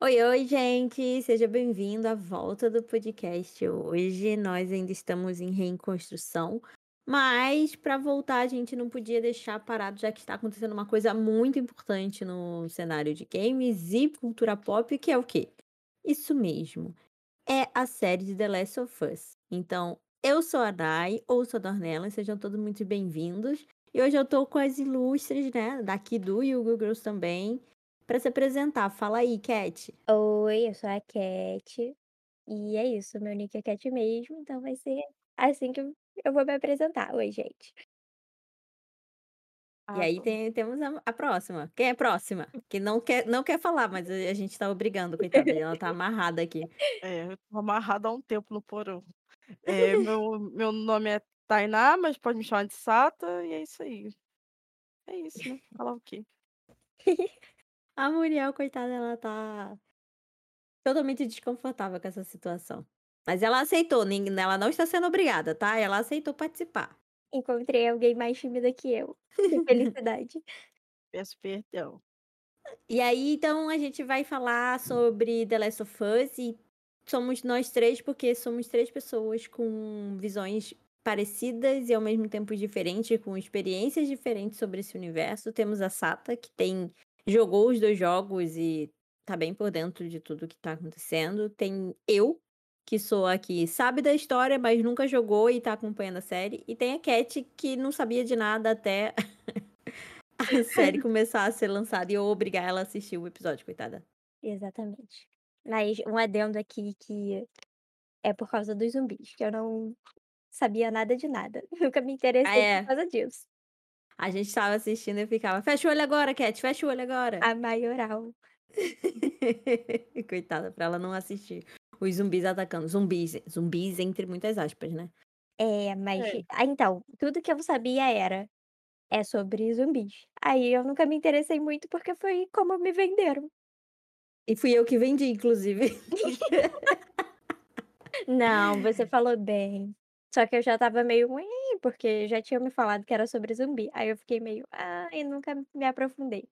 Oi, oi, gente! Seja bem-vindo à volta do podcast. Hoje nós ainda estamos em reconstrução, mas para voltar a gente não podia deixar parado, já que está acontecendo uma coisa muito importante no cenário de games e cultura pop, que é o quê? Isso mesmo, é a série de The Last of Us. Então, eu sou a Dai, ou sou a Dornella, sejam todos muito bem-vindos. E hoje eu tô com as ilustres, né, daqui do e o Girls também, para se apresentar. Fala aí, Cat. Oi, eu sou a Cat. E é isso, meu nick é Cat mesmo, então vai ser assim que eu vou me apresentar. Oi, gente. E Ah, aí bom. tem temos a a próxima. Quem é a próxima? Que não quer não quer falar, mas a gente tá obrigando, coitada, e ela tá amarrada aqui. É, eu tô amarrada há um tempo no porão. Eh, meu meu nome é Tainá, mas pode me chamar de Sata, e é isso aí. É isso, né, falar o quê? A Muriel, coitada, ela tá totalmente desconfortável com essa situação. Mas ela aceitou, nin ela não está sendo obrigada, tá? Ela aceitou participar. Encontrei alguém mais tímida que eu. Que felicidade. Peço perdão. E aí, então, a gente vai falar sobre The Last of Us e somos nós 3, porque somos 3 pessoas com visões parecidas e ao mesmo tempo diferentes, com experiências diferentes sobre esse universo. Temos a Sata, que tem jogou os 2 jogos e tá bem por dentro de tudo que tá acontecendo. Tem eu, que sou a que sabe da história, mas nunca jogou e tá acompanhando a série. E tem a Cat, que não sabia de nada até a série começar a ser lançada e eu obrigar ela a assistir o episódio, coitada. Exatamente. Mas um adendo aqui que é por causa dos zumbis, que eu não sabia nada de nada. Nunca me Ah, interessei por é. causa disso. A gente estava assistindo e ficava: "Fecha o olho agora, Cat, fecha o olho agora". A maioral. Coitada, pra ela não assistir os zumbis atacando. Zumbis zumbis entre muitas aspas, né. É, mas É. ah, então, tudo que eu sabia era é sobre zumbis. Aí eu nunca me interessei muito, porque foi como me venderam. E fui eu que vendi, inclusive. Não, você falou bem. Só que eu já estava meio porque já tinham me falado que era sobre zumbi. Aí eu fiquei meio: "Ai", nunca me aprofundei.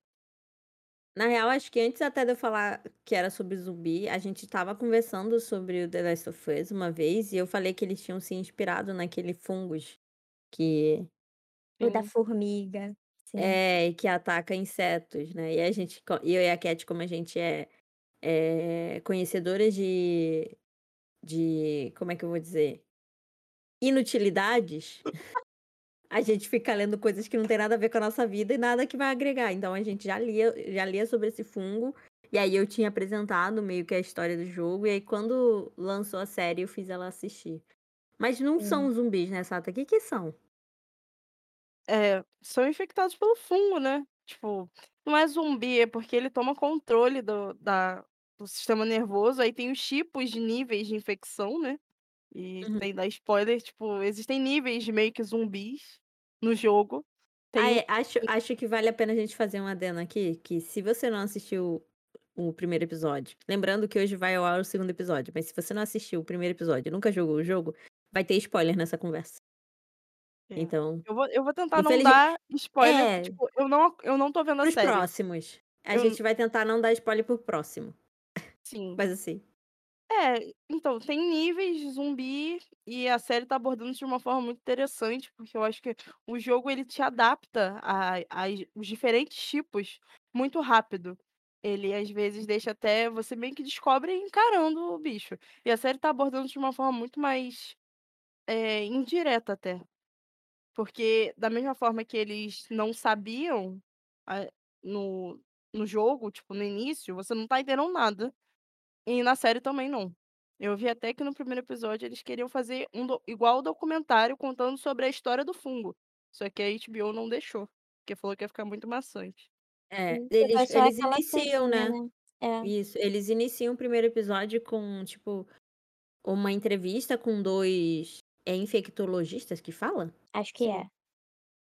Na real, acho que antes até de eu falar que era sobre zumbi, a gente estava conversando sobre o The Last of Us uma vez e eu falei que eles tinham se inspirado naquele fungos que O da Sim. formiga, sim. é, que ataca insetos, né. E a gente co e eu e a Cat, como a gente é é conhecedoras de de como é que eu vou dizer? Inutilidades, a gente fica lendo coisas que não tem nada a ver com a nossa vida e nada que vai agregar. Então a gente já lia já lia sobre esse fungo, e aí eu tinha apresentado meio que a história do jogo, e aí quando lançou a série eu fiz ela assistir. Mas não Sim. são zumbis, né, Sata? Que que são? É, são infectados pelo fungo, né. Tipo, não é zumbi, é porque ele toma controle do da do sistema nervoso, aí tem os tipos de níveis de infecção, né. E Uhum. sem dar spoiler, tipo, existem níveis de meio que zumbis no jogo. Ah, Tem é, acho acho que vale a pena a gente fazer um adendo aqui, que se você não assistiu o primeiro episódio lembrando que hoje vai ao ar o segundo episódio, mas se você não assistiu o primeiro episódio e nunca jogou o jogo, vai ter spoiler nessa conversa. É. Então, Eu vou eu vou tentar não dar spoiler, é, tipo, eu não eu não tô vendo a para os série. próximos. A Eu gente vai tentar não dar spoiler para o próximo. Sim. Mas assim É, então, tem níveis de zumbi e a série tá abordando isso de uma forma muito interessante, porque eu acho que o jogo ele te adapta a as os diferentes tipos muito rápido. Ele, às vezes, deixa até você meio que descobre encarando o bicho. E a série tá abordando de uma forma muito mais, eh, indireta até. Porque da mesma forma que eles não sabiam, ah, no no jogo, tipo, no início, você não tá entendendo nada. E na série também não. Eu vi até que no primeiro episódio eles queriam fazer um do igual o documentário contando sobre a história do fungo, só que a HBO não deixou, porque falou que ia ficar muito maçante. É, Hum, eles eles iniciam, né. né. É. Isso, eles iniciam o primeiro episódio com, tipo, uma entrevista com 2 é infectologistas que fala? Acho que é.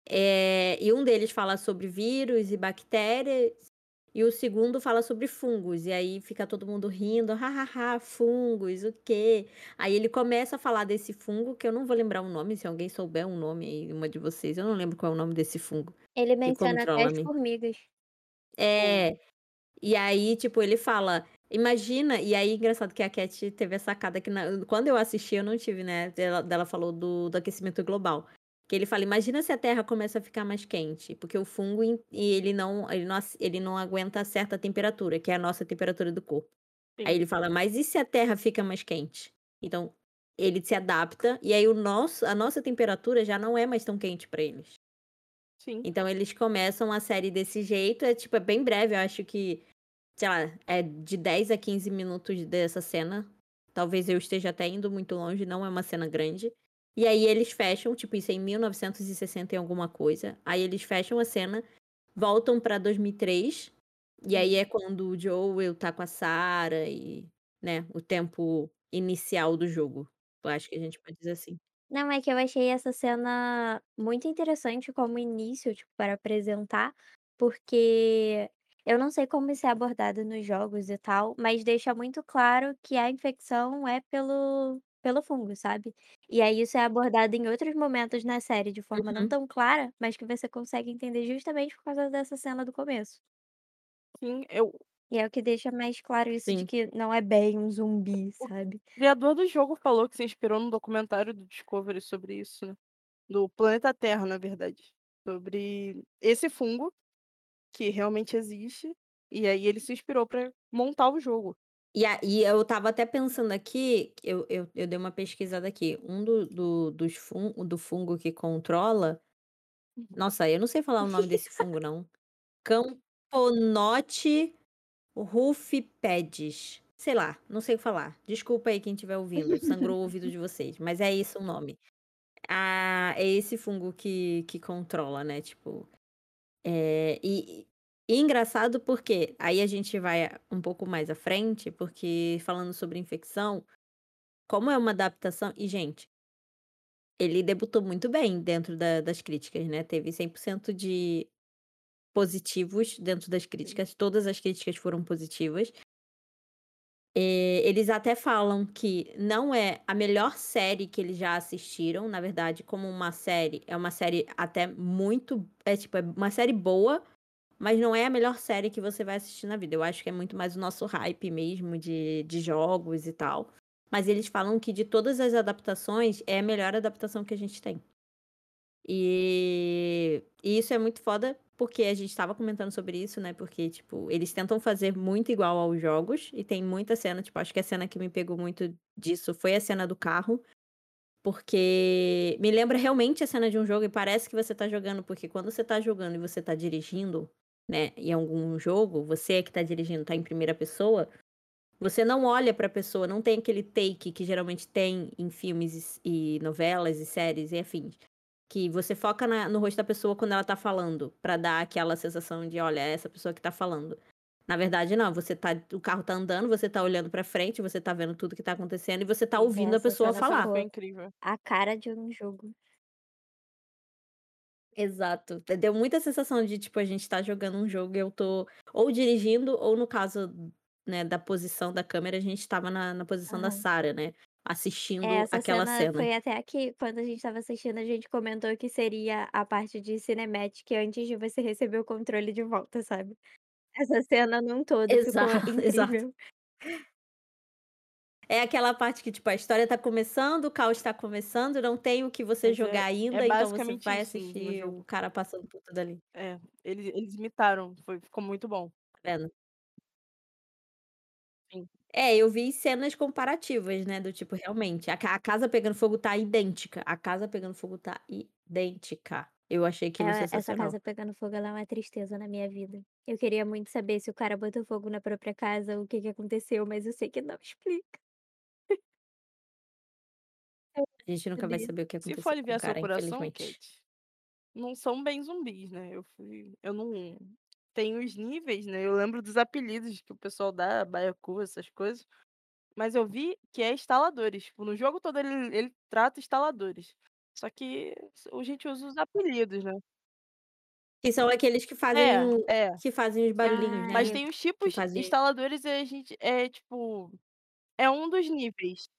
Eh, e um deles fala sobre vírus e bactérias, e o segundo fala sobre fungos, e aí fica todo mundo rindo: "Ha-ha-ha, fungos, o quê?". Aí ele começa a falar desse fungo, que eu não vou lembrar o nome, se alguém souber um nome aí, uma de vocês, eu não lembro qual é o nome desse fungo, Ele menciona até as formigas. Sim. É, e aí, tipo, ele fala Imagina e aí engraçado que a Cat teve a sacada que na quando eu assisti eu não tive, né, dela dela falou do do aquecimento global, que ele fala: "Imagina se a Terra começa a ficar mais quente", porque o fungo e ele não ele não ele não aguenta certa temperatura, que é a nossa temperatura do corpo. Sim. Aí ele fala: "Mas e se a Terra fica mais quente?". Então, ele se adapta, e aí o nosso a nossa temperatura já não é mais tão quente para eles. Sim. Então eles começam a série desse jeito, é tipo, é bem breve, eu acho que sei lá, é de 10 a 15 minutos dessa cena. Talvez eu esteja até indo muito longe, não é uma cena grande. E aí eles fecham, tipo, isso é em 1960 e alguma coisa. Aí eles fecham a cena, voltam pra 2003. E aí é quando o Joel tá com a Sarah e, né, o tempo inicial do jogo. Eu acho que a gente pode dizer assim. Não, é que eu achei essa cena muito interessante como início, tipo, para apresentar, porque eu não sei como isso é abordado nos jogos e tal, mas deixa muito claro que a infecção é pelo pelo fungo, sabe. E aí isso é abordado em outros momentos na série de forma não Uhum. tão clara, mas que você consegue entender justamente por causa dessa cena do começo. Sim, eu E é o que deixa mais claro isso de Sim. que não é bem um zumbi, O sabe. criador do jogo falou que se inspirou num documentário do Discovery sobre isso, né, do planeta Terra, na verdade, sobre esse fungo, que realmente existe, e aí ele se inspirou pra montar o jogo. E a e eu estava até pensando aqui, eu eu eu dei uma pesquisada aqui, um do do dos fun do fungo que controla Uhum. nossa, eu não sei falar o nome desse fungo não. Camponote rufipedis. Sei lá, não sei falar. Desculpa aí quem estiver ouvindo, sangrou o ouvido de vocês, mas é esse o nome. Ah, é esse fungo que que controla, né, tipo, eh, e e engraçado porque aí a gente vai um pouco mais à frente, porque falando sobre infecção, como é uma adaptação e gente ele debutou muito bem dentro da das críticas, né, teve 100% de positivos dentro das críticas, todas as críticas foram positivas. Eh, eles até falam que não é a melhor série que eles já assistiram, na verdade, como uma série, é uma série até muito é tipo, é uma série boa, mas não é a melhor série que você vai assistir na vida. Eu acho que é muito mais o nosso hype mesmo de de jogos e tal. Mas eles falam que de todas as adaptações, é a melhor adaptação que a gente tem. E e isso é muito foda, porque a gente estava comentando sobre isso, né, porque, tipo, eles tentam fazer muito igual aos jogos, e tem muita cena, tipo, acho que a cena que me pegou muito disso foi a cena do carro, porque me lembra realmente a cena de um jogo e parece que você tá jogando, porque quando você tá jogando e você tá dirigindo, né, em algum jogo, você é que tá dirigindo, tá em primeira pessoa, você não olha pra pessoa, não tem aquele take que geralmente tem em filmes e e novelas e séries e afins, que você foca na no rosto da pessoa quando ela tá falando, pra dar aquela sensação de: "Olha, é essa pessoa que tá falando". Na verdade não, você tá o carro tá andando, você tá olhando pra frente, você tá vendo tudo que tá acontecendo e você tá ouvindo a pessoa falar. Foi incrível. a cara de um jogo. Exato. Deu muita sensação de, tipo, a gente tá jogando um jogo e eu tô ou dirigindo ou no caso, né, da posição da câmera, a gente estava na na posição da. Sarah, né, É, assistindo essa aquela cena cena. foi até a que quando a gente estava assistindo, a gente comentou que seria a parte de cinematic antes de você receber o controle de volta, sabe. Essa cena num todo Exato, exato. É aquela parte que, tipo, a história tá começando, o caos tá começando, não tem o que você Mas é jogar é ainda, então você vai isso no assistir o cara passando por tudo ali. É, eles eles imitaram, foi ficou muito bom. Tá vendo? Sim. É, eu vi cenas comparativas, né, do tipo, realmente, a a casa pegando fogo tá idêntica, a casa pegando fogo tá idêntica. Eu achei aquilo É, essa casa pegando fogo, ela é uma tristeza na minha vida. Eu queria muito saber se o cara botou fogo na própria casa, o que que aconteceu, mas eu sei que não explica. A gente nunca vai saber. o que Se for aconteceu com o aliviar seu cara, coração. Kate, não são bem zumbis, né, eu fui eu não tem os níveis, né, eu lembro dos apelidos que o pessoal dá, baiacu, essas coisas, mas eu vi que é instaladores, tipo, no jogo todo ele ele trata instaladores, só que a gente usa os apelidos, né. Que são aqueles que fazem É, é. que fazem os barulhinhos, Ah, né, Mas tem os tipos fazem instaladores e a gente é tipo, é um dos níveis.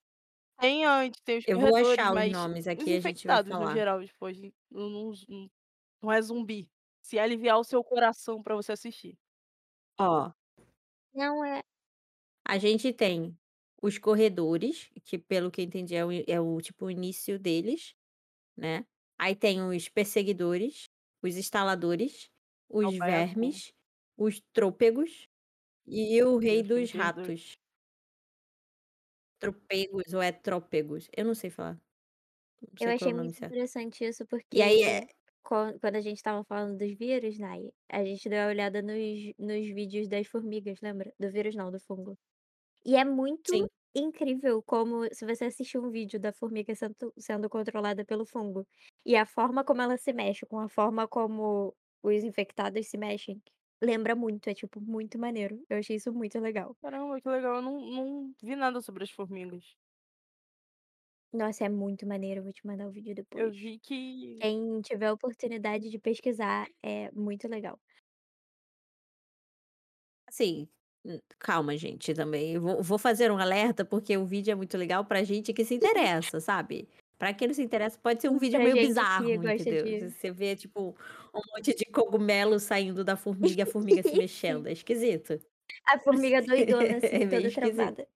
Tem antes, tem os Eu vou corredores, achar os mas nomes os aqui a gente vai infectados no falar. geral, tipo, não não não não é zumbi, se aliviar o seu coração pra você assistir. Ó Não é A gente tem os corredores, que pelo que eu entendi é o, é o tipo o início deles, né? Aí tem os perseguidores, os instaladores, os vermes, os trôpegos e o rei Deus, tem dos ratos. Tropegos ou é trópegos? Eu não sei falar. Não Eu sei qual é achei muito certo. interessante isso, E aí porque é. quan- quando a gente estava falando dos vírus, Nai, a gente deu uma olhada nos, nos vídeos das formigas, lembra? Do vírus não, do fungo. E é muito Sim. incrível como, se você assistir um vídeo da formiga sendo, sendo controlada pelo fungo, e a forma como ela se mexe, com a forma como os infectados se mexem, lembra muito, é tipo muito maneiro. Eu achei isso muito legal. Caramba, que legal. Eu não, não vi nada sobre as formigas. Nossa, é muito maneiro, eu vou te mandar o vídeo Eu depois. vi que. Quem tiver a oportunidade de pesquisar, é muito legal. Assim, hum, calma, gente, também. Eu vou, vou fazer um alerta, porque o vídeo é muito legal pra gente que se interessa, sabe? Pra quem não se interessa, pode ser um vídeo Pra meio bizarro, entendeu? de. Você vê, tipo, um monte de cogumelo saindo da formiga, a formiga se mexendo. É esquisito. A formiga doidona, assim, É toda travada.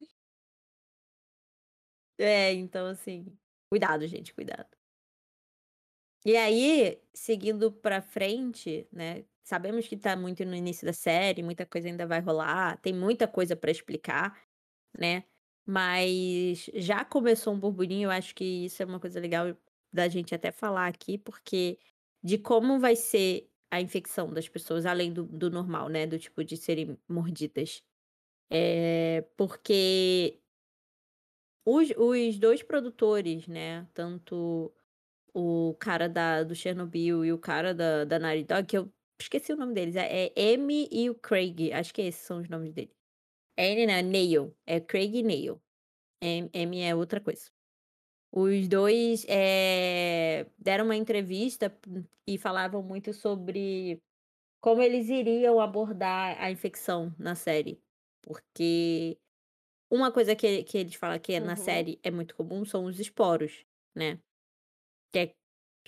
É, então, assim, cuidado, gente, cuidado. E aí, seguindo pra frente, né? Sabemos que tá muito no início da série, muita coisa ainda vai rolar, tem muita coisa pra explicar, né? Mas já começou um burburinho, eu acho que isso é uma coisa legal da gente até falar aqui, porque de como vai ser a infecção das pessoas, além do, do normal, né? Do tipo de serem mordidas. É, porque os, os dois produtores, né? Tanto o cara da, do Chernobyl e o cara da, da Naughty Dog, que eu esqueci o nome deles, é, é Amy e o Craig, acho que esses são os nomes deles. É N, não, Neil, é Craig e Neil. M, M é outra coisa. Os dois é, deram uma entrevista e falavam muito sobre como eles iriam abordar a infecção na série. Porque uma coisa que, que eles falam que é na Uhum. série é muito comum são os esporos, né? Que é-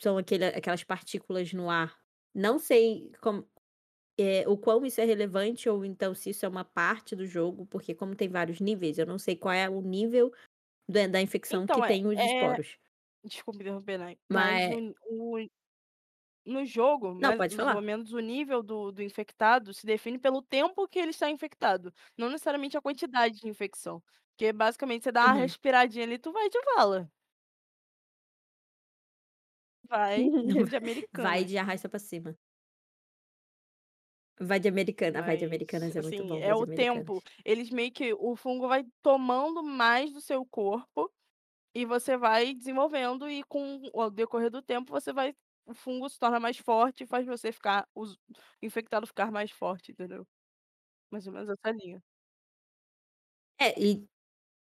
são aquele, aquelas partículas no ar. Não sei como, é, o quão isso é relevante ou então se isso é uma parte do jogo, porque como tem vários níveis, eu não sei qual é o nível da, da infecção Então, que é, tem os é. esporos. Desculpa interromper, Nai. Mas Mas. o, o- no jogo, Não, mais, pode falar. menos o nível do, do infectado se define pelo tempo que ele está infectado. Não necessariamente a quantidade de infecção. Porque basicamente você dá uma Uhum. respiradinha ali, tu vai de vala. Vai de Vai americanas. de arrasta pra cima. Vai de americana. Vai de americanas é muito assim, bom. é o tempo. Eles meio que. O fungo vai tomando mais do seu corpo e você vai desenvolvendo, e com o decorrer do tempo, você vai. O fungo se torna mais forte e faz você ficar. O infectado ficar mais forte, entendeu? Mais ou menos essa linha. É, e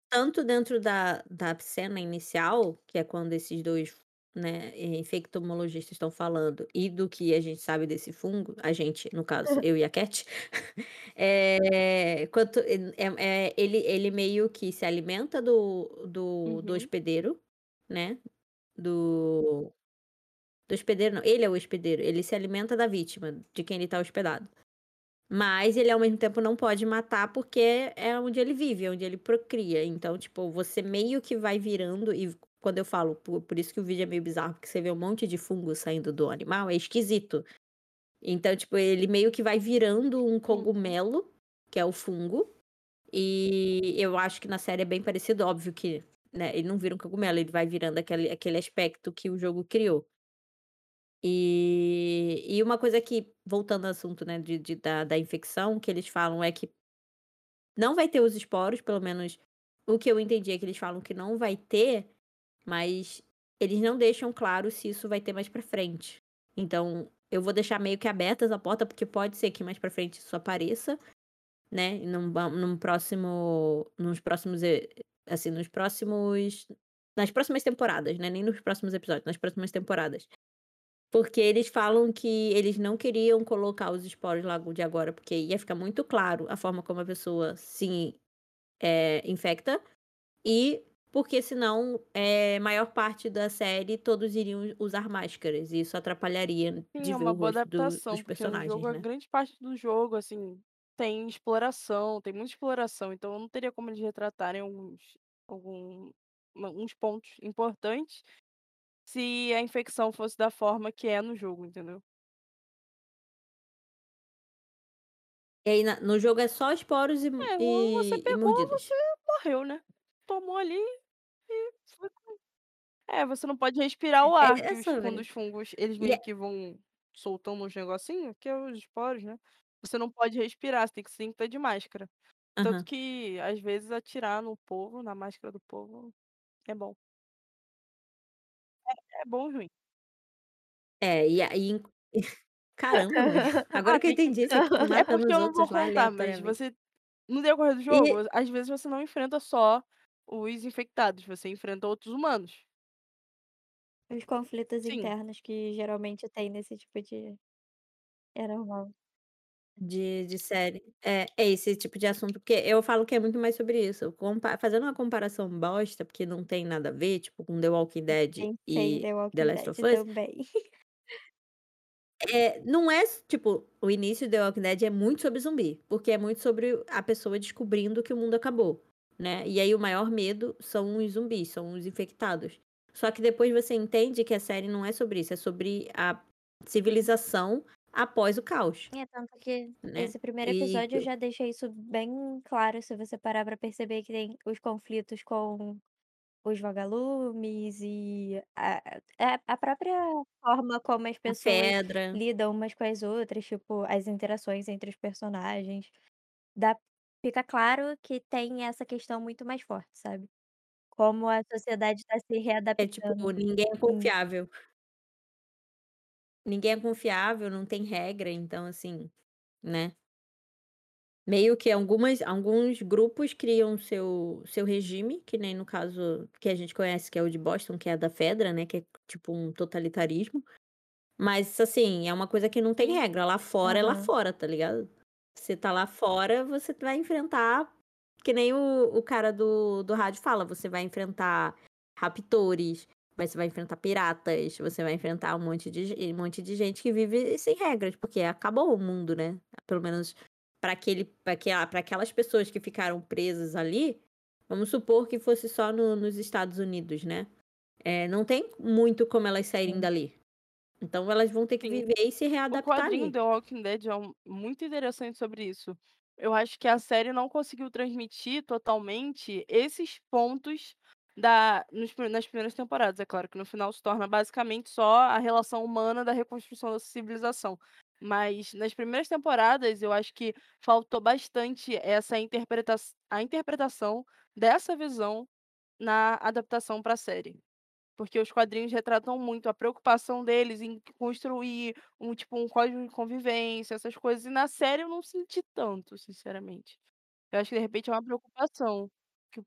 tanto dentro da, da cena inicial, que é quando esses dois né, infectomologistas estão falando, e do que a gente sabe desse fungo, a gente, no caso, eu e a Cat, é, quanto, é, é- ele, ele meio que se alimenta do, do, do Uhum. hospedeiro, né? Do, do hospedeiro, não, ele é o hospedeiro, ele se alimenta da vítima, de quem ele tá hospedado. Mas ele, ao mesmo tempo, não pode matar porque é onde ele vive, é onde ele procria. Então, tipo, você meio que vai virando. E quando eu falo, por, por isso que o vídeo é meio bizarro, porque você vê um monte de fungo saindo do animal, é esquisito. Então, tipo, ele meio que vai virando um Uhum. cogumelo, que é o fungo. E eu acho que na série é bem parecido, óbvio que né, ele não vira um cogumelo, ele vai virando aquele, aquele aspecto que o jogo criou. E, e uma coisa que, voltando ao assunto, né, de, de- da, da infecção, que eles falam é que não vai ter os esporos, pelo menos o que eu entendi é que eles falam que não vai ter, mas eles não deixam claro se isso vai ter mais pra frente. Então, eu vou deixar meio que abertas a porta, porque pode ser que mais pra frente isso apareça, né? Num, num próximo. Nos próximos. Assim, nos próximos. Nas próximas temporadas, né? Nem nos próximos episódios, nas próximas temporadas. Porque eles falam que eles não queriam colocar os esporos lá de agora, porque ia ficar muito claro a forma como a pessoa se é, infecta. E porque senão, é, maior parte da série, todos iriam usar máscaras. E isso atrapalharia Sim, de é ver uma o boa rosto do- adaptação, dos personagens, jogo, a né? grande parte do jogo, assim, tem exploração, tem muita exploração, então não teria como eles retratarem alguns algum uma uns pontos importantes, se a infecção fosse da forma que é no jogo, entendeu? E aí no jogo é só esporos e É, ou você e e pegou, você morreu, né. Tomou ali e foi é, você não pode respirar o ar É é os quando sobre. os fungos, eles meio é que vão soltando uns negocinho, que é os esporos, né, você não pode respirar, você tem que estar de máscara. Tanto Aham. que, às vezes, atirar no povo, na máscara do povo, é bom. É, é bom e ruim. É, e aí caramba, agora que eu entendi, fica é porque eu não vou contar, mas você no decorrer do jogo, E às vezes você não enfrenta só os infectados, você enfrenta outros humanos. Os conflitos Sim. internos que geralmente tem nesse tipo de é normal. De de série. É, é esse tipo de assunto, porque eu falo que é muito mais sobre isso, compa fazendo uma comparação bosta, porque não tem nada a ver, tipo, com The Walking Dead e The The Walking Last Dead of Us também. Eh, não é tipo, o início de The Walking Dead é muito sobre zumbi, porque é muito sobre a pessoa descobrindo que o mundo acabou, né, e aí o maior medo são os zumbis, são os infectados. Só que depois você entende que a série não é sobre isso, é sobre a civilização após o caos, É, tanto que né, esse primeiro e episódio já deixa isso bem claro, se você parar pra perceber que tem os conflitos com os vagalumes e a a a própria forma como as pessoas lidam umas com as outras, tipo, as interações entre os personagens, dá fica claro que tem essa questão muito mais forte, sabe. Como a sociedade tá se É tipo, readaptando. ninguém é Hum. confiável. Ninguém é confiável, não tem regra, então assim, né. Meio que algumas alguns grupos criam seu seu regime, que nem no caso que a gente conhece, que é o de Boston, que é da Fedra, né, que é tipo um totalitarismo, mas assim, é uma coisa que não tem regra, lá fora é lá Aham. fora, tá ligado. Você tá lá fora, você vai enfrentar que nem o o cara do do rádio fala, você vai enfrentar raptores, mas você vai enfrentar piratas, você vai enfrentar um monte de um monte de gente que vive sem regras, porque acabou o mundo, né, pelo menos pra aquele aquela pra aquelas pessoas que ficaram presas ali, vamos supor que fosse só no nos Estados Unidos, né, eh, não tem muito como elas saírem dali. Então elas vão ter que Sim. viver e se O readaptar quadrinho ali. The Walking Dead é um muito interessante sobre isso. Eu acho que a série não conseguiu transmitir totalmente esses pontos da nos nas primeiras temporadas, é claro que no final se torna basicamente só a relação humana da reconstrução da civilização, mas nas primeiras temporadas eu acho que faltou bastante essa interpreta a interpretação dessa visão na adaptação pra série. Porque os quadrinhos retratam muito a preocupação deles em construir um tipo, um código de convivência, essas coisas, e na série eu não senti tanto, sinceramente. Eu acho que de repente é uma preocupação, que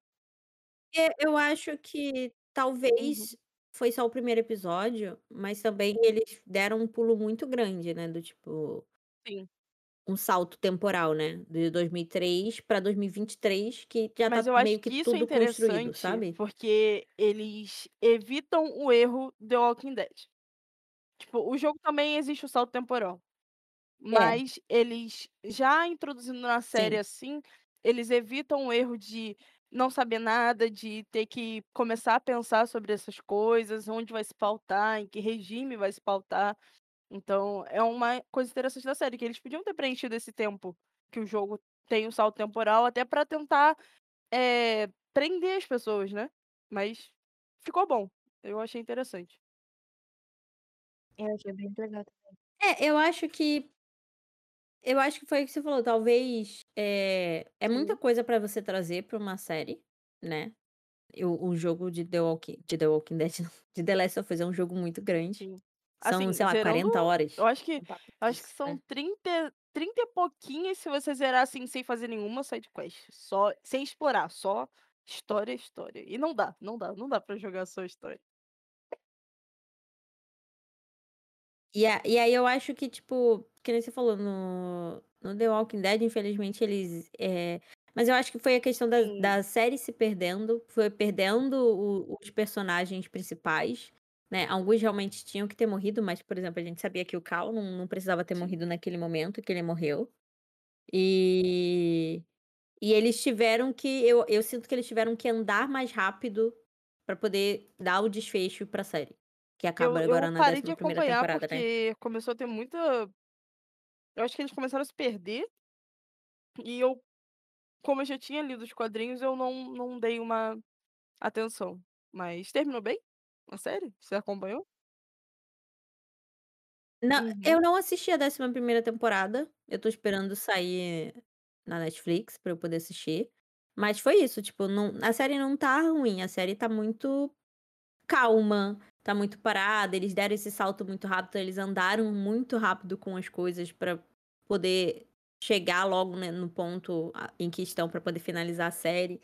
É, eu acho que Uhum. talvez foi só o primeiro episódio, mas também eles deram um pulo muito grande, né, do tipo Sim. Um salto temporal, né, de 2003 pra 2023 que já Mas tá eu acho meio que que isso é tudo construído, interessante, sabe. porque eles evitam o erro The Walking Dead. Tipo, o jogo também existe o salto temporal, É. mas eles já introduzindo na série, Sim. assim, eles evitam o erro de não saber nada, de ter que começar a pensar sobre essas coisas, onde vai se pautar, em que regime vai se pautar. Então é uma coisa interessante da série, que eles podiam ter preenchido esse tempo que o jogo tem o salto temporal, até pra tentar, eh, prender as pessoas, né, mas ficou bom, eu achei interessante. Eu achei bem legal também. É, eu acho que eu acho que foi o que você falou, talvez, eh, é muita coisa pra você trazer pra uma série, né. O o jogo de The Walking de The Walking Dead não, de The Last of Us é um jogo muito grande. Sim. São, Assim, sei lá, zerando 40 eu horas, acho que eu acho que são é. 30 30 e pouquinhos se você zerar, assim, sem fazer nenhuma side quest, só sem explorar, só história, história. E não dá, não dá, não dá pra jogar só história. E a e aí eu acho que, tipo, que nem você falou, no no The Walking Dead, infelizmente, eles, eh mas eu acho que foi a questão da da série se perdendo, foi perdendo o os personagens principais, né, alguns realmente tinham que ter morrido, mas, por exemplo, a gente sabia que o Carl não não precisava ter morrido naquele momento que ele morreu. E e eles tiveram que eu eu sinto que eles tiveram que andar mais rápido pra poder dar o desfecho pra série, que Eu acaba agora eu na parei de décima primeira acompanhar, temporada, né. porque começou a ter muita eu acho que eles começaram a se perder e eu, como eu já tinha lido os quadrinhos, eu não não dei uma atenção. Mas terminou bem a série? Você acompanhou? Não, Uhum. eu não assisti a décima primeira temporada, eu tô esperando sair na Netflix pra eu poder assistir, mas foi isso, tipo, não a série não tá ruim, a série tá muito calma, tá muito parada, eles deram esse salto muito rápido, eles andaram muito rápido com as coisas pra poder chegar logo, né, no ponto a em que estão pra poder finalizar a série.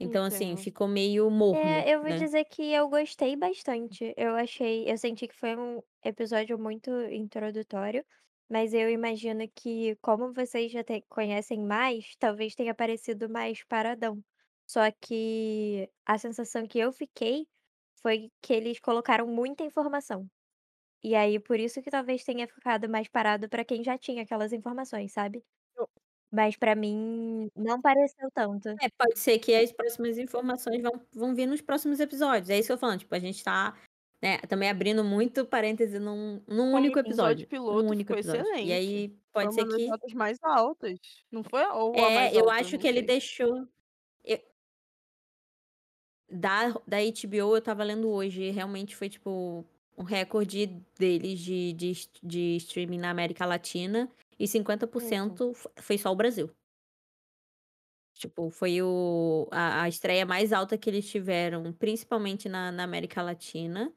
Então, assim, ficou meio morno, É, eu vou né. dizer que eu gostei bastante. Eu achei eu senti que foi um episódio muito introdutório, mas eu imagino que, como vocês já te conhecem mais, talvez tenha parecido mais paradão. Só que a sensação que eu fiquei foi que eles colocaram muita informação. E aí, por isso que talvez tenha ficado mais parado pra quem já tinha aquelas informações, sabe. Eu Mas pra mim não pareceu tanto. É, pode ser que as próximas informações vão vão vir nos próximos episódios, é isso que eu tô falando, tipo, a gente tá, né, também abrindo muito parêntese num num Como único episódio episódio, piloto único ficou episódio. E excelente. aí Foi pode ser uma das que notas mais altas, não foi? Ou a mais É, eu alta? acho Não que ele sei. deixou e Da da HBO eu estava lendo hoje e realmente foi, tipo, um recorde deles de de de streaming na América Latina e cinquenta por Então. cento fo foi só o Brasil. Tipo, foi o a a estreia mais alta que eles tiveram, principalmente na na América Latina,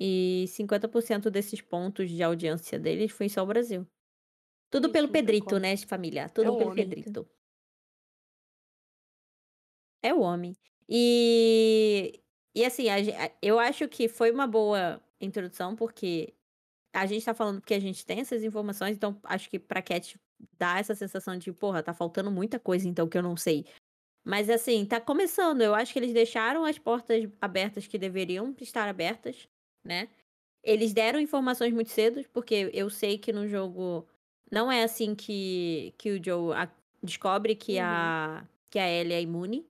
e 50% desses pontos de audiência deles foi só o Brasil. Tudo pelo não tem Pedrito, né, família, É tudo o pelo homem. Perfeito. Pedrito. É o homem. E e assim, a eu acho que foi uma boa introdução, porque a gente tá falando porque a gente tem essas informações, então acho que pra Cat dá essa sensação de: "Porra, tá faltando muita coisa então que eu não sei". Mas assim, tá começando, eu acho que eles deixaram as portas abertas que deveriam estar abertas, né. Eles deram informações muito cedo, porque eu sei que no jogo não é assim que que o Joe a descobre que Uhum. a que a Ellie é imune.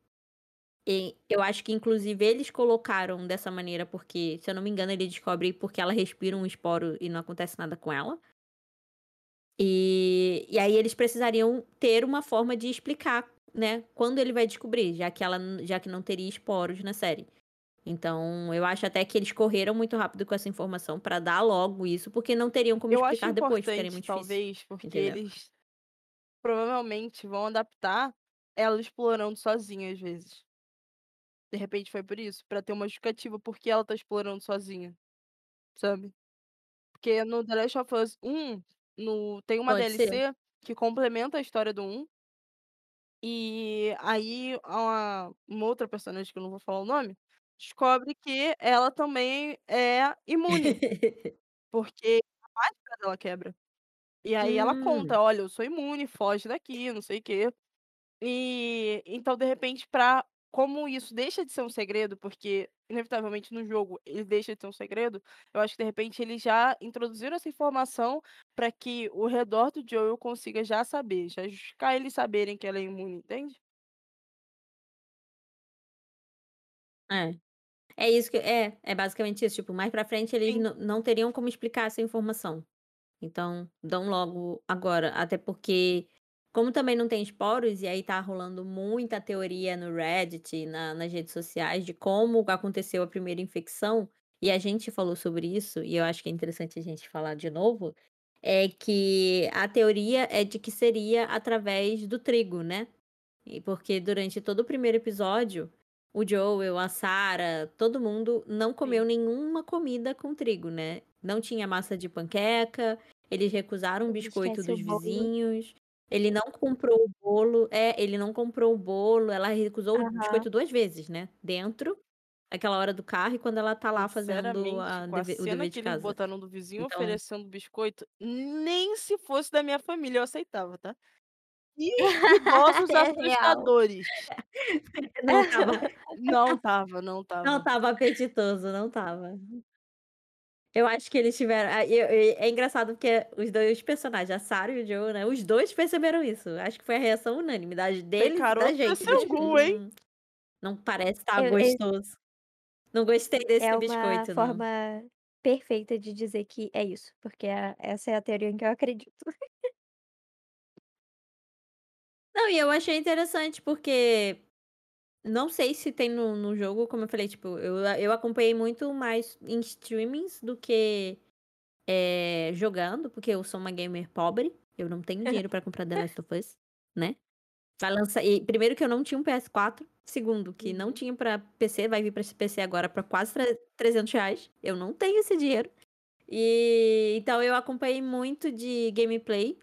E eu acho que inclusive eles colocaram dessa maneira, porque, se eu não me engano, ele descobre porque ela respira um esporo e não acontece nada com ela. E e aí eles precisariam ter uma forma de explicar, né, quando ele vai descobrir, já que ela já que não teria esporos na série. Então eu acho até que eles correram muito rápido com essa informação pra dar logo isso, porque não teriam como Eu explicar depois, importante, muito difícil, talvez, porque entendeu? eles provavelmente vão adaptar ela explorando sozinha, às vezes. De repente foi por isso, pra ter uma justificativa por que ela tá explorando sozinha, sabe. Porque no The Last of Us 1, no tem uma Pode ser. DLC que complementa a história do 1 e aí a uma outra personagem, que eu não vou falar o nome, descobre que ela também é imune, porque a máscara dela quebra. E aí ela Hum. conta: "Olha, eu sou imune, foge daqui, não sei o quê". E, então, de repente, pra como isso deixa de ser um segredo, porque inevitavelmente no jogo ele deixa de ser um segredo, eu acho que de repente eles já introduziram essa informação pra que o redor do Joel consiga já saber, já justificar eles saberem que ela é imune, entende? É. É isso que é, é basicamente isso, tipo, mais pra frente eles não teriam como explicar essa informação. Então, dão logo agora, até porque, como também não tem esporos, e aí tá rolando muita teoria no Reddit, na nas redes sociais, de como aconteceu a primeira infecção, e a gente falou sobre isso, e eu acho que é interessante a gente falar de novo, é que a teoria é de que seria através do trigo, né. E porque durante todo o primeiro episódio, o Joel, a Sarah, todo mundo não comeu nenhuma comida com trigo, né. Não tinha massa de panqueca, eles recusaram o biscoito esquece dos vizinhos, ele não comprou o bolo é, ele não comprou o bolo, ela recusou o Aham. biscoito 2 vezes, né, dentro, aquela hora do carro e quando ela tá lá fazendo a com a deve o dever de casa. botaram do vizinho Então oferecendo biscoito, nem se fosse da minha família eu aceitava, tá. Que idosos É assustadores. Não estava Não estava, não não estava. estava apetitoso, não estava. Eu acho que eles tiveram. ah, eu- eu- É engraçado porque os dois personagens, a Sarah e o Joe, né? Os dois perceberam isso. Acho que foi a reação unânime da- deles e da gente. tipo, cu, hein? "Hum, não parece estar Eu- eu- gostoso. Não gostei desse É uma biscoito, não. forma perfeita de dizer que é isso, porque a- essa é a teoria em que eu acredito. Não, e eu achei interessante porque não sei se tem no, no jogo, como eu falei, tipo, eu, eu acompanhei muito mais em streamings do que é, jogando, porque eu sou uma gamer pobre, eu não tenho dinheiro pra comprar The Last of Us, né? Vai lançar, e, primeiro que eu não tinha um PS4, segundo que não Uhum. tinha pra PC, vai vir pra esse PC agora pra quase tre- 300 reais, eu não tenho esse dinheiro. E então eu acompanhei muito de gameplay,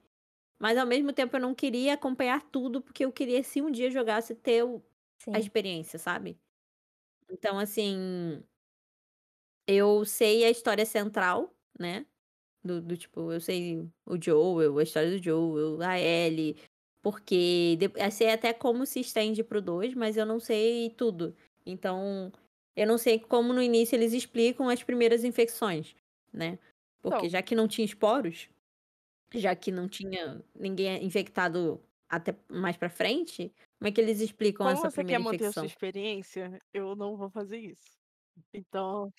mas ao mesmo tempo eu não queria acompanhar tudo, porque eu queria, se um dia jogasse, ter o- a Sim. experiência, sabe? Então, assim, eu sei a história central, né? Do, do tipo, eu sei o Joel, a história do Joel, a Ellie, porque eu sei até como se estende pro 2, mas eu não sei tudo. Então, eu não sei como no início eles explicam as primeiras infecções, né? Porque Então. já que não tinha esporos, já que não tinha ninguém infectado até mais pra frente, como é que eles explicam Como essa você quer primeira manter a infecção? sua experiência, eu não vou fazer isso. Então,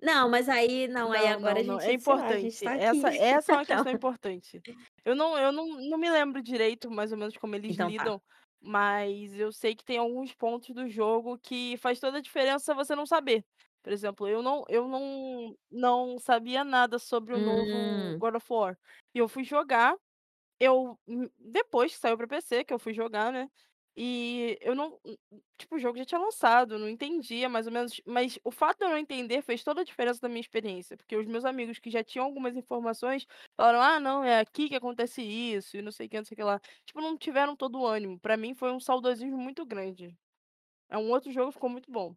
Não, mas aí não, aí não, agora não, a não. gente, É sei lá, a gente importante. tá aqui. Essa, essa é uma questão Não. importante. Eu não, eu não, não me lembro direito, mais ou menos, como eles Então tá. lidam, mas eu sei que tem alguns pontos do jogo que faz toda a diferença você não saber. Por exemplo, eu não, eu não, não sabia nada sobre o novo Hum, God of War. E eu fui jogar, eu hum, depois que saiu pra PC, que eu fui jogar, né? E eu não, tipo, o jogo já tinha lançado, não entendia mais ou menos, mas o fato de eu não entender fez toda a diferença da minha experiência, porque os meus amigos que já tinham algumas informações falaram: "Ah, não, é aqui que acontece isso e não sei o que, não sei o que lá". Tipo, não tiveram todo o ânimo. Pra mim foi um saudosismo muito grande. É um outro jogo que ficou muito bom.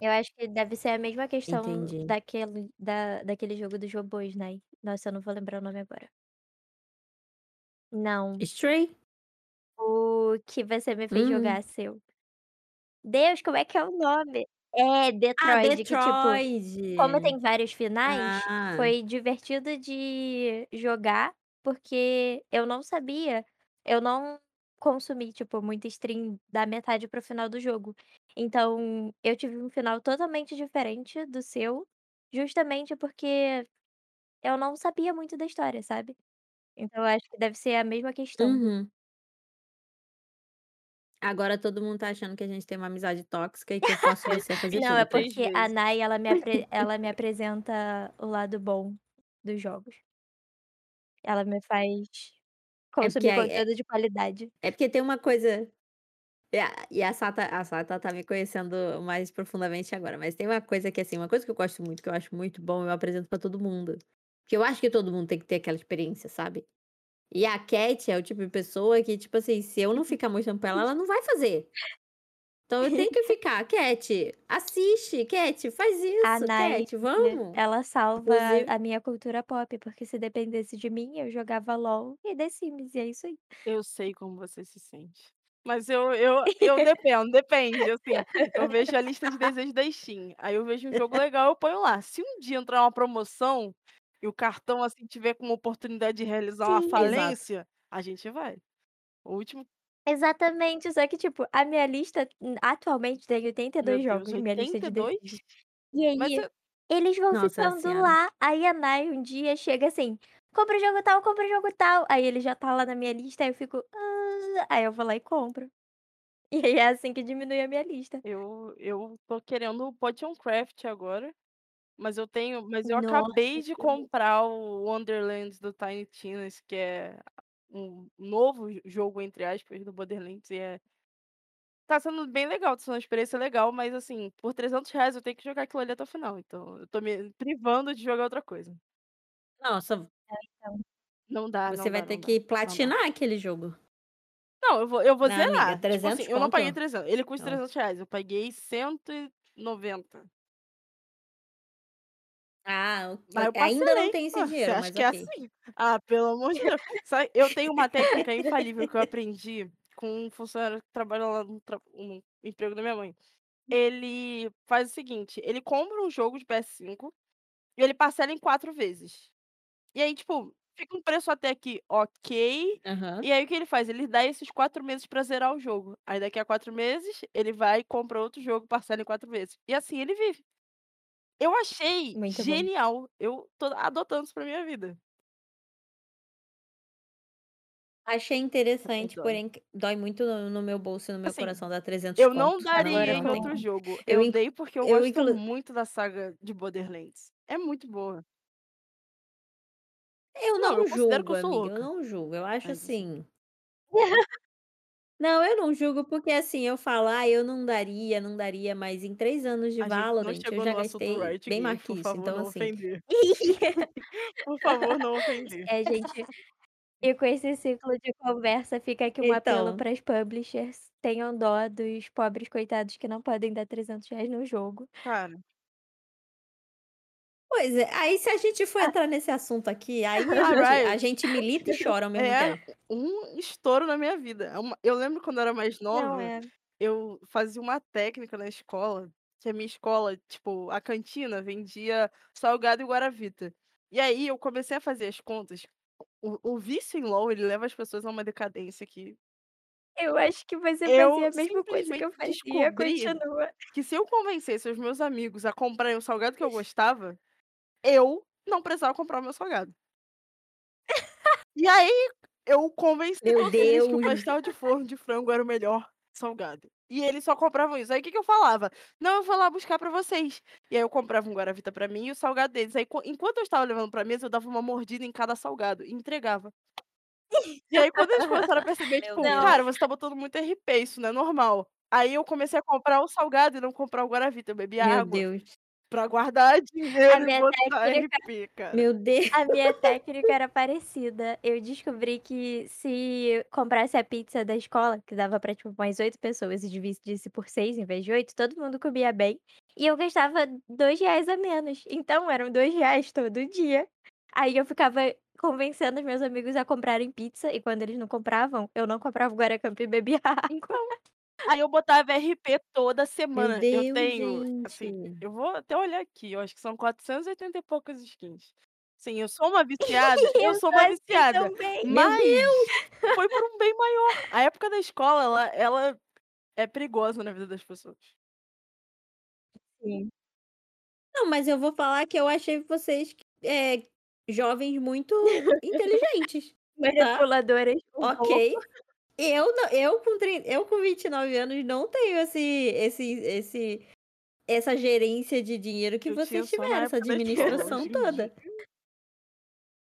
Eu acho que deve ser a mesma questão entendi. daquele, da, daquele jogo dos robôs, né? Nossa, eu não vou lembrar o nome agora. Não, Stray? o que você me fez Hum. jogar, seu. Deus, como é que é o nome? É, Ah, Detroit, que tipo, como Detroit! tem vários finais, Ah, foi divertido de jogar, porque eu não sabia, eu não consumi, tipo, muita stream da metade pro final do jogo. Então, eu tive um final totalmente diferente do seu, justamente porque eu não sabia muito da história, sabe? Então, eu acho que deve ser a mesma questão. uhum. Agora todo mundo tá achando que a gente tem uma amizade tóxica e que eu forço você fazer Não, é. Três porque a vezes. Nai, ela me, apre- ela me apresenta o lado bom dos jogos. Ela me faz É porque, consumir é, é, conteúdo de qualidade. é porque tem uma coisa. E a, e a Sata, a Sata tá me conhecendo mais profundamente agora, mas tem uma coisa que, assim, uma coisa que eu gosto muito, que eu acho muito bom, eu apresento pra todo mundo. Que eu acho que todo mundo tem que ter aquela experiência, sabe? E a Cat é o tipo de pessoa que, tipo assim, se eu não ficar mostrando pra ela, ela não vai fazer. Então eu tenho que ficar, Cat, assiste, Cat, faz A isso, Nai, Cat, vamos. ela salva Inclusive, a minha cultura pop, porque se dependesse de mim, eu jogava LOL e The Sims, e é isso aí. Eu sei como você se sente. Mas eu eu eu dependo, depende, assim, eu vejo a lista de desejos da Steam, aí eu vejo um jogo legal, eu ponho lá. Se um dia entrar uma promoção e o cartão, assim, tiver com uma oportunidade de realizar uma Sim. exato. falência, a gente vai. O último Exatamente, só que, tipo, a minha lista hum, atualmente tem Meu 82 Deus, jogos, minha lista de 82? desejos. E Mas aí, você eles vão Nossa ficando senhora. lá, aí a Nai um dia chega assim: "Compra o jogo tal, compra o jogo tal", aí ele já tá lá na minha lista, aí eu fico: "Hã", aí eu vou lá e compro. E aí é assim que diminui a minha lista. eu eu tô querendo o Potion Craft agora, mas eu tenho mas eu Nossa, acabei de comprar o Wonderlands do Tiny Tinas, que é um novo jo jogo, entre aspas, do Borderlands e é tá sendo bem legal, tá sendo uma experiência legal, mas, assim, por 300 reais eu tenho que jogar aquilo ali até o final, então eu tô me privando de jogar outra coisa. Nossa, É, então. Não dá, você não vai dá, ter não dá, que não dá. platinar aquele jogo. Não, eu vou eu vou Não, amiga, zerar. Tipo 300 assim, eu não paguei conto? 300, ele custa Nossa. 300 reais, eu paguei 190. Ah, Mas eu ok. Ainda não parcelei. tem esse dinheiro, mas que é ok. assim? Ah, pelo amor de Deus. Sabe, eu tenho uma técnica infalível que eu aprendi com um funcionário que trabalha lá no tra no emprego da minha mãe. ele faz o seguinte, ele compra um jogo de PS5 e ele parcela em 4 vezes. E aí, tipo, fica um preço até aqui ok, Aham. e aí o que ele faz? Ele dá esses 4 meses pra zerar o jogo. Aí daqui a 4 meses, ele vai e compra outro jogo, parcela em 4 vezes. E assim ele vive. Eu achei Muito bom. genial. Eu tô adotando isso pra minha vida. Achei interessante, dói. porém dói muito no no meu bolso e no meu Assim, coração dar 300 Eu não conto. daria Agora em não. outro jogo. Eu Eu in dei porque eu eu gosto inclu muito da saga de Borderlands. É muito boa. Eu Não, não eu considero que julgo, eu sou amiga, eu louca. não julgo. Eu acho Mas assim assim Não, eu não julgo, porque assim, eu falo: "Ai, eu não daria, não daria", mas em 3 anos de A gente não Valorant eu chegou já no assunto gastei Riot bem mais Games, que por isso, favor, então não assim ofender. Por favor, não ofender. É, gente, e com esse ciclo de conversa, fica aqui um apelo Então para as publishers, tenham dó dos pobres coitados que não podem dar R$300 no jogo. Cara Pois é, aí se a gente for Ah. entrar nesse assunto aqui, aí a A gente a gente milita e chora ao mesmo é tempo. um estouro na minha vida. É eu lembro quando eu era mais nova, é. eu fazia uma técnica na escola, que a minha escola, tipo, a cantina vendia salgado e guaravita. E aí eu comecei a fazer as contas, o o vício em LOL, ele leva as pessoas a uma decadência que Eu acho que você eu fazia a mesma coisa que eu fazia, continua. que se eu convencesse os meus amigos a comprarem o salgado que eu gostava, eu não precisava comprar o meu salgado. E aí, eu convenci Meu eles que o Deus. pastel de forno de frango era o melhor salgado. E eles só compravam isso. Aí o que que eu falava? "Não, eu vou lá buscar pra vocês". E aí eu comprava um guaravita pra mim e o salgado deles. Aí quan enquanto eu estava levando pra mesa, eu dava uma mordida em cada salgado e entregava. E aí quando eles começaram a perceber, Meu tipo: Deus. "Cara, você tá botando muito RP, isso não é normal". Aí eu comecei a comprar o salgado e não comprar o guaravita, eu bebia Meu água Deus. Pra guardar A dinheiro e minha botar técnica RP, cara. Meu Deus. a minha técnica era parecida. Eu descobri que se comprasse a pizza da escola, que dava pra, tipo, umas 8 pessoas e dividisse por 6 em vez de 8, todo mundo comia bem, e eu gastava R$2 a menos. Então eram R$2 todo dia. Aí eu ficava convencendo os meus amigos a comprarem pizza e quando eles não compravam, eu não comprava o Guaracamp e bebia água. Aí eu botava RP toda semana. Eu Deus, tenho, assim, eu vou até olhar aqui, eu acho que são 480 e poucas skins. Sim, eu sou uma viciada, eu Eu sou uma viciada, também. Meu mas Deus. foi por um bem maior. A época da escola, ela ela é perigosa na vida das pessoas. Sim. Não, mas eu vou falar que eu achei vocês, eh, jovens muito inteligentes, tá. Manipuladoras pouco. Ok. Eu não eu com trin eu com 29 anos não tenho esse esse esse essa gerência de dinheiro que Eu vocês tiveram, essa administração toda.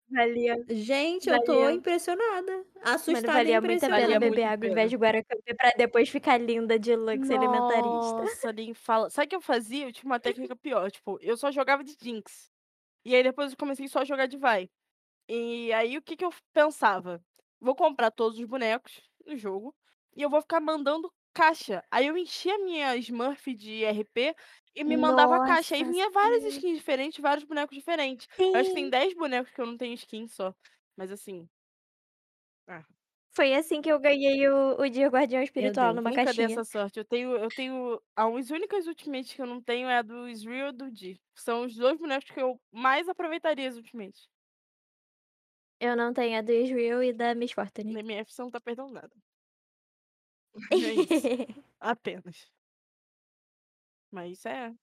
Valia Gente, eu tô valia impressionada, Mano, assustada e valia muito a pena impressionada. Valia muito beber a água em vez de Guaracamp pra depois ficar linda de luxo alimentarista. Nossa, nem fala. Sabe o que eu fazia? Eu tinha uma técnica pior, tipo, eu só jogava de Jinx. E aí depois eu comecei só a jogar de Vi. E aí o que que eu pensava? Vou comprar todos os bonecos no jogo e eu vou ficar mandando caixa. Aí eu enchia a minha Smurf de RP e me mandava caixa. Aí Nossa, vinha várias sim. skins diferentes, vários bonecos diferentes. Eu acho que tem Sim. 10 bonecos que eu não tenho skin só. Mas assim Ah. Foi assim que eu ganhei o o de guardião espiritual Deus. numa Nunca caixinha. essa sorte. Eu tenho eu tenho as únicas ultimates que eu não tenho é a do Ezreal e do Dee. São os 2 bonecos que eu mais aproveitaria as ultimates. Eu não tenho a do Ezreal e da Miss Fortune. Na MF você não tá perdendo nada. É isso. Apenas. Mas é.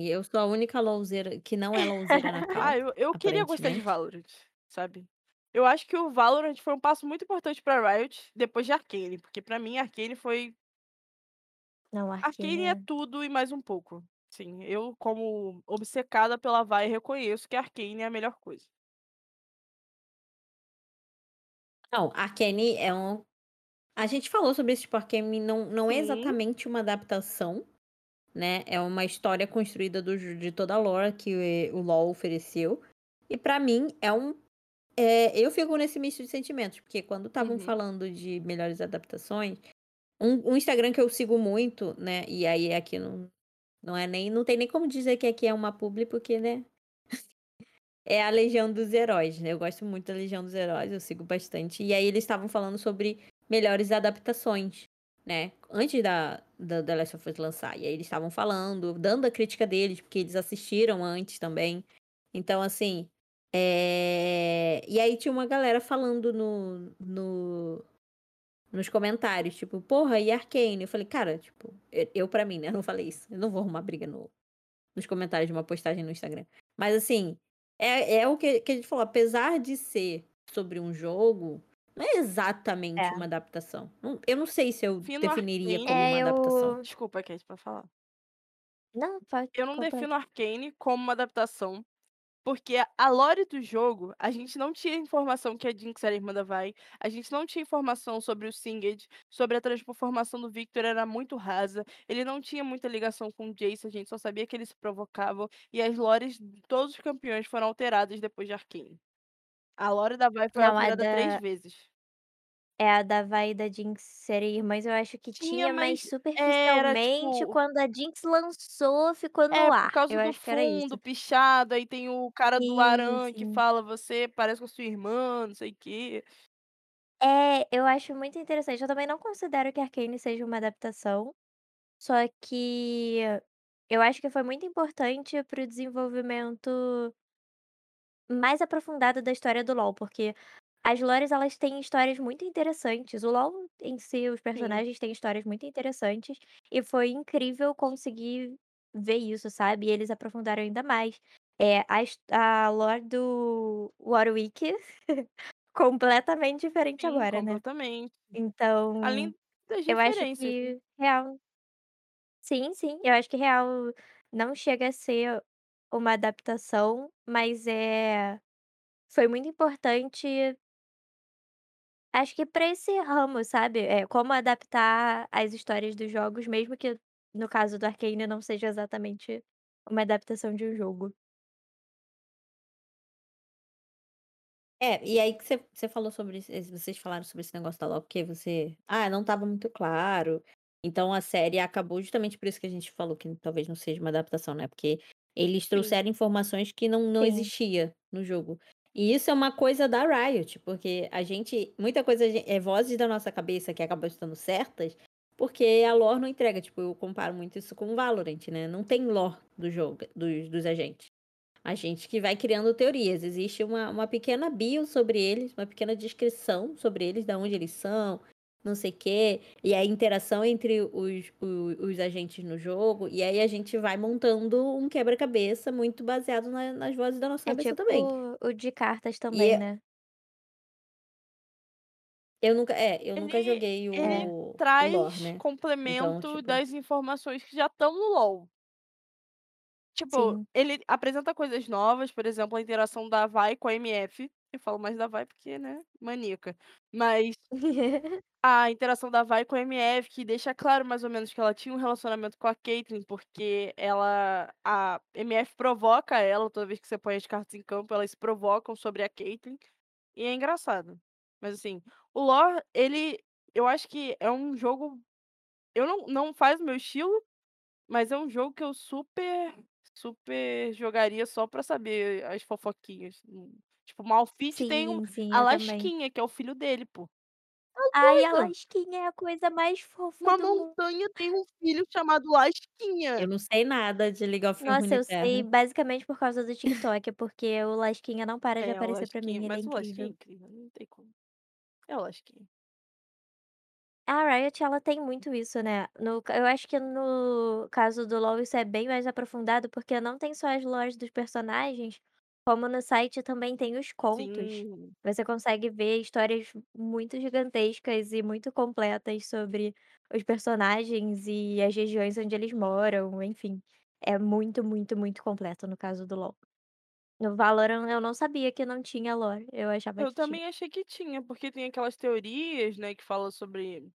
E eu sou a única louzeira que não é louzeira na cal, Ah, eu eu queria gostar de. Valorant, sabe. Eu acho que o Valorant foi um passo muito importante pra Riot, depois de Arcane, porque pra mim Arcane foi Não, Arcane Arcane é é tudo e mais um pouco. Sim, eu como obcecada pela Vi reconheço que Arcane é a melhor coisa. Não, Arcane é um a gente falou sobre isso, tipo, Arcane não não é exatamente uma adaptação, né, é uma história construída do de toda a lore que o LoL ofereceu. E pra mim é um eh, eu fico nesse misto de sentimentos, porque quando estavam Uhum. falando de melhores adaptações, um um Instagram que eu sigo muito, né, e aí aqui não não é nem não tem nem como dizer que aqui é uma publi, porque, né, é a Legião dos Heróis, né, eu gosto muito da Legião dos Heróis, eu sigo bastante. E aí eles estavam falando sobre melhores adaptações, né? Antes da, da The Last of Us lançar. E aí eles estavam falando, dando a crítica deles, porque eles assistiram antes também. Então, assim. É... E aí tinha uma galera falando no, no, nos comentários, tipo, porra, e Arcane? Eu falei, cara, tipo, eu, eu para mim, né? Eu não falei isso. Eu não vou arrumar briga no, nos comentários de uma postagem no Instagram. Mas assim, é, é o que, que a gente falou, apesar de ser sobre um jogo, não é exatamente É. uma adaptação. Eu não sei se eu Fino definiria Arcane- como É, uma eu- adaptação. Desculpa, Kate, pra falar. Não, pode. Eu não completa. defino Arcane como uma adaptação, porque a lore do jogo, a gente não tinha informação que a Jinx era irmã da Vi, a gente não tinha informação sobre o Singed, sobre a transformação do Victor era muito rasa, ele não tinha muita ligação com o Jace, a gente só sabia que eles se provocavam, e as lores de todos os campeões foram alteradas depois de Arcane. A lore da Vi foi Não, a alterada da- três vezes. É a da Vai e da Jinx serem irmãs, eu acho que Tinha, tinha, mas mas superficialmente tipo- quando a Jinx lançou, ficou no É, ar. por causa eu do acho que era isso. fundo pichado, aí tem o cara do Sim, que sim. fala, você parece com a sua irmã, não sei o quê. É, eu acho muito interessante. Eu também não considero que Arcane seja uma adaptação, só que eu acho que foi muito importante para o desenvolvimento mais aprofundado da história do LoL, porque as lores elas têm histórias muito interessantes. O LoL em si, os personagens têm histórias muito interessantes e foi incrível conseguir ver isso, sabe? E eles aprofundaram ainda mais. É, a, a lore do Warwick completamente diferente Sim, agora, né? completamente. Então, Além das eu acho referências. né? que real. Sim, sim, eu acho que real não chega a ser uma adaptação, mas é foi muito importante acho que pra esse ramo, sabe, é como adaptar as histórias dos jogos, mesmo que no caso do Arcane não seja exatamente uma adaptação de um jogo. É, e aí que você, você falou sobre esse- vocês falaram sobre esse negócio da LOL, porque você. Ah, não estava muito claro. Então a série acabou justamente por isso que a gente falou que talvez não seja uma adaptação, né? Porque eles trouxeram informações que não, não Sim. existia no jogo. E isso é uma coisa da Riot, porque a gente. Muita coisa é vozes da nossa cabeça que acabam estando certas, porque a lore não entrega. Tipo, eu comparo muito isso com o Valorant, né? Não tem lore do jogo, dos, dos agentes. A gente que vai criando teorias. Existe uma, uma pequena bio sobre eles, uma pequena descrição sobre eles, de onde eles são, não sei o quê. E a interação entre os, os, os agentes no jogo. E aí a gente vai montando um quebra-cabeça muito baseado na- nas vozes da nossa É cabeça tipo também. o de cartas também, é- né. Eu nunca, é, eu nunca Ele- joguei o, ele o Traz lore, né? complemento tipo- das informações que já estão no LoL. Tipo, Sim. ele apresenta coisas novas, por exemplo, a interação da Vi com a MF. Eu falo mais da Vi porque, né, maníaca. Mas a interação da Vi com a MF, que deixa claro mais ou menos que ela tinha um relacionamento com a Caitlyn, porque ela. A MF provoca ela toda vez que você põe as cartas em campo, elas se provocam sobre a Caitlyn. E é engraçado. Mas assim, o lore, ele. Eu acho que é um jogo. Eu não, não faz o meu estilo, mas é um jogo que eu super. Super jogaria só pra saber as fofoquinhas. Tipo, o Malfit tem um, Sim, sim, a eu também. Lasquinha, que é o filho dele, pô. Ai, a. Lasquinha é a coisa mais fofa Uma do mundo. montanha tem um filho chamado Lasquinha. Eu não sei nada de League of Nossa, eu Runeterra. sei basicamente por causa do TikTok, porque o Lasquinha não para de É, o aparecer pra mim, Lasquinha, é mas o Lasquinha é incrível. não tem como. É o Lasquinha. A Riot, ela tem muito isso, né. No eu acho que no caso do LoL isso é bem mais aprofundado, porque não tem só as lores dos personagens, como no site também tem os contos. Sim. Você consegue ver histórias muito gigantescas e muito completas sobre os personagens e as regiões onde eles moram, enfim. É muito, muito, muito completo no caso do LoL. No Valorant eu não sabia que não tinha lore, eu achava Eu que tinha. também achei que tinha, porque tem aquelas teorias, né, que fala sobre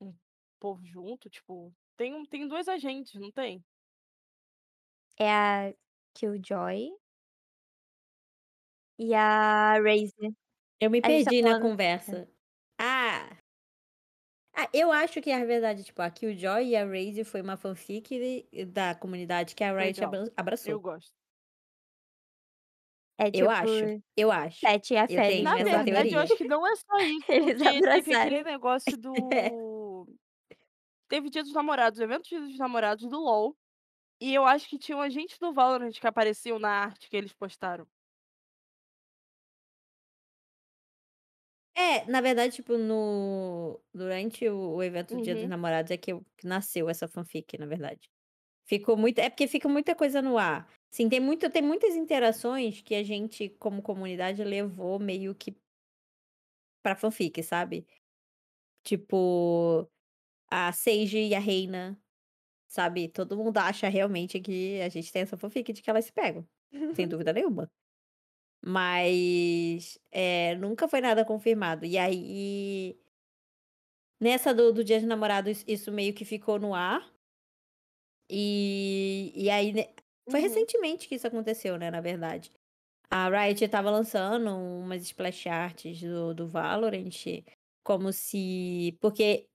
um povo junto, tipo, tem um tem 2 agentes, não tem? É a Killjoy e a Raze. Eu me A gente tá perdi na falando conversa. Ah! Ah, eu acho que a verdade, tipo, a Killjoy e a Raze foi uma fanfic de- da comunidade que a Riot Legal. abra- abraçou. Eu gosto. É tipo Eu acho, eu acho. Seth e a Eu Fênix tenho Na essa casando. verdade, eu teoria. acho que não é só isso, Eles porque teve abraçaram. aquele negócio É. do teve Dia dos Namorados, o evento Dia dos Namorados do LOL, e eu acho que tinham agentes do Valorant que apareciam na arte que eles postaram. É, na verdade, tipo, no durante o o evento do Dia dos Uhum. Namorados é que eu que nasceu essa fanfic, na verdade. Ficou muito é porque fica muita coisa no ar. Sim, tem muito tem muitas interações que a gente, como comunidade, levou meio que pra fanfic, sabe. Tipo, a Sage e a Reina, sabe, todo mundo acha realmente que a gente tem essa fanfic de que elas se pegam, sem dúvida nenhuma. Mas, eh, nunca foi nada confirmado. E aí nessa do do Dia dos Namorados, isso meio que ficou no ar. E e aí foi Uhum. recentemente que isso aconteceu, né, na verdade. A Riot estava lançando umas splash arts do do Valorant, como se porque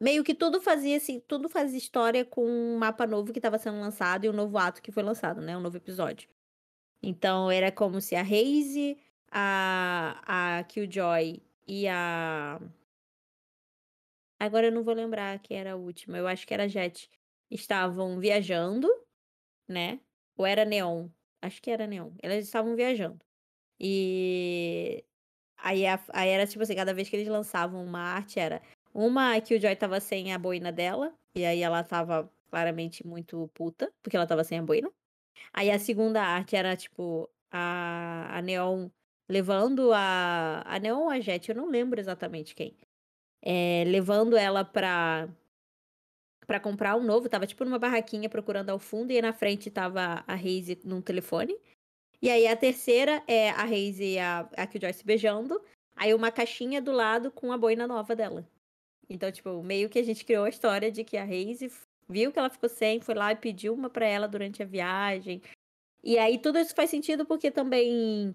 meio que tudo fazia assim, tudo fazia história com um mapa novo que estava sendo lançado e um novo ato que foi lançado, né, um novo episódio. Então era como se a Raze, a a Killjoy e a agora eu não vou lembrar quem era a última, eu acho que era a Jett, estavam viajando, né, ou era Neon, acho que era Neon, elas estavam viajando. E aí a aí era tipo assim, cada vez que eles lançavam uma arte era uma a Killjoy estava sem a boina dela, e aí ela estava claramente muito puta, porque ela estava sem a boina. Aí a segunda arte era tipo a a Neon levando a a Neon ou a Jett, eu não lembro exatamente quem, eh, levando ela pra pra comprar um novo, estava tipo numa barraquinha procurando ao fundo e na frente estava a Raze num telefone. E aí a terceira é a Raze e a a Killjoy se beijando, aí uma caixinha do lado com a boina nova dela. Então, tipo, meio que a gente criou a história de que a Raze viu que ela ficou sem, foi lá e pediu uma pra ela durante a viagem. E aí tudo isso faz sentido porque também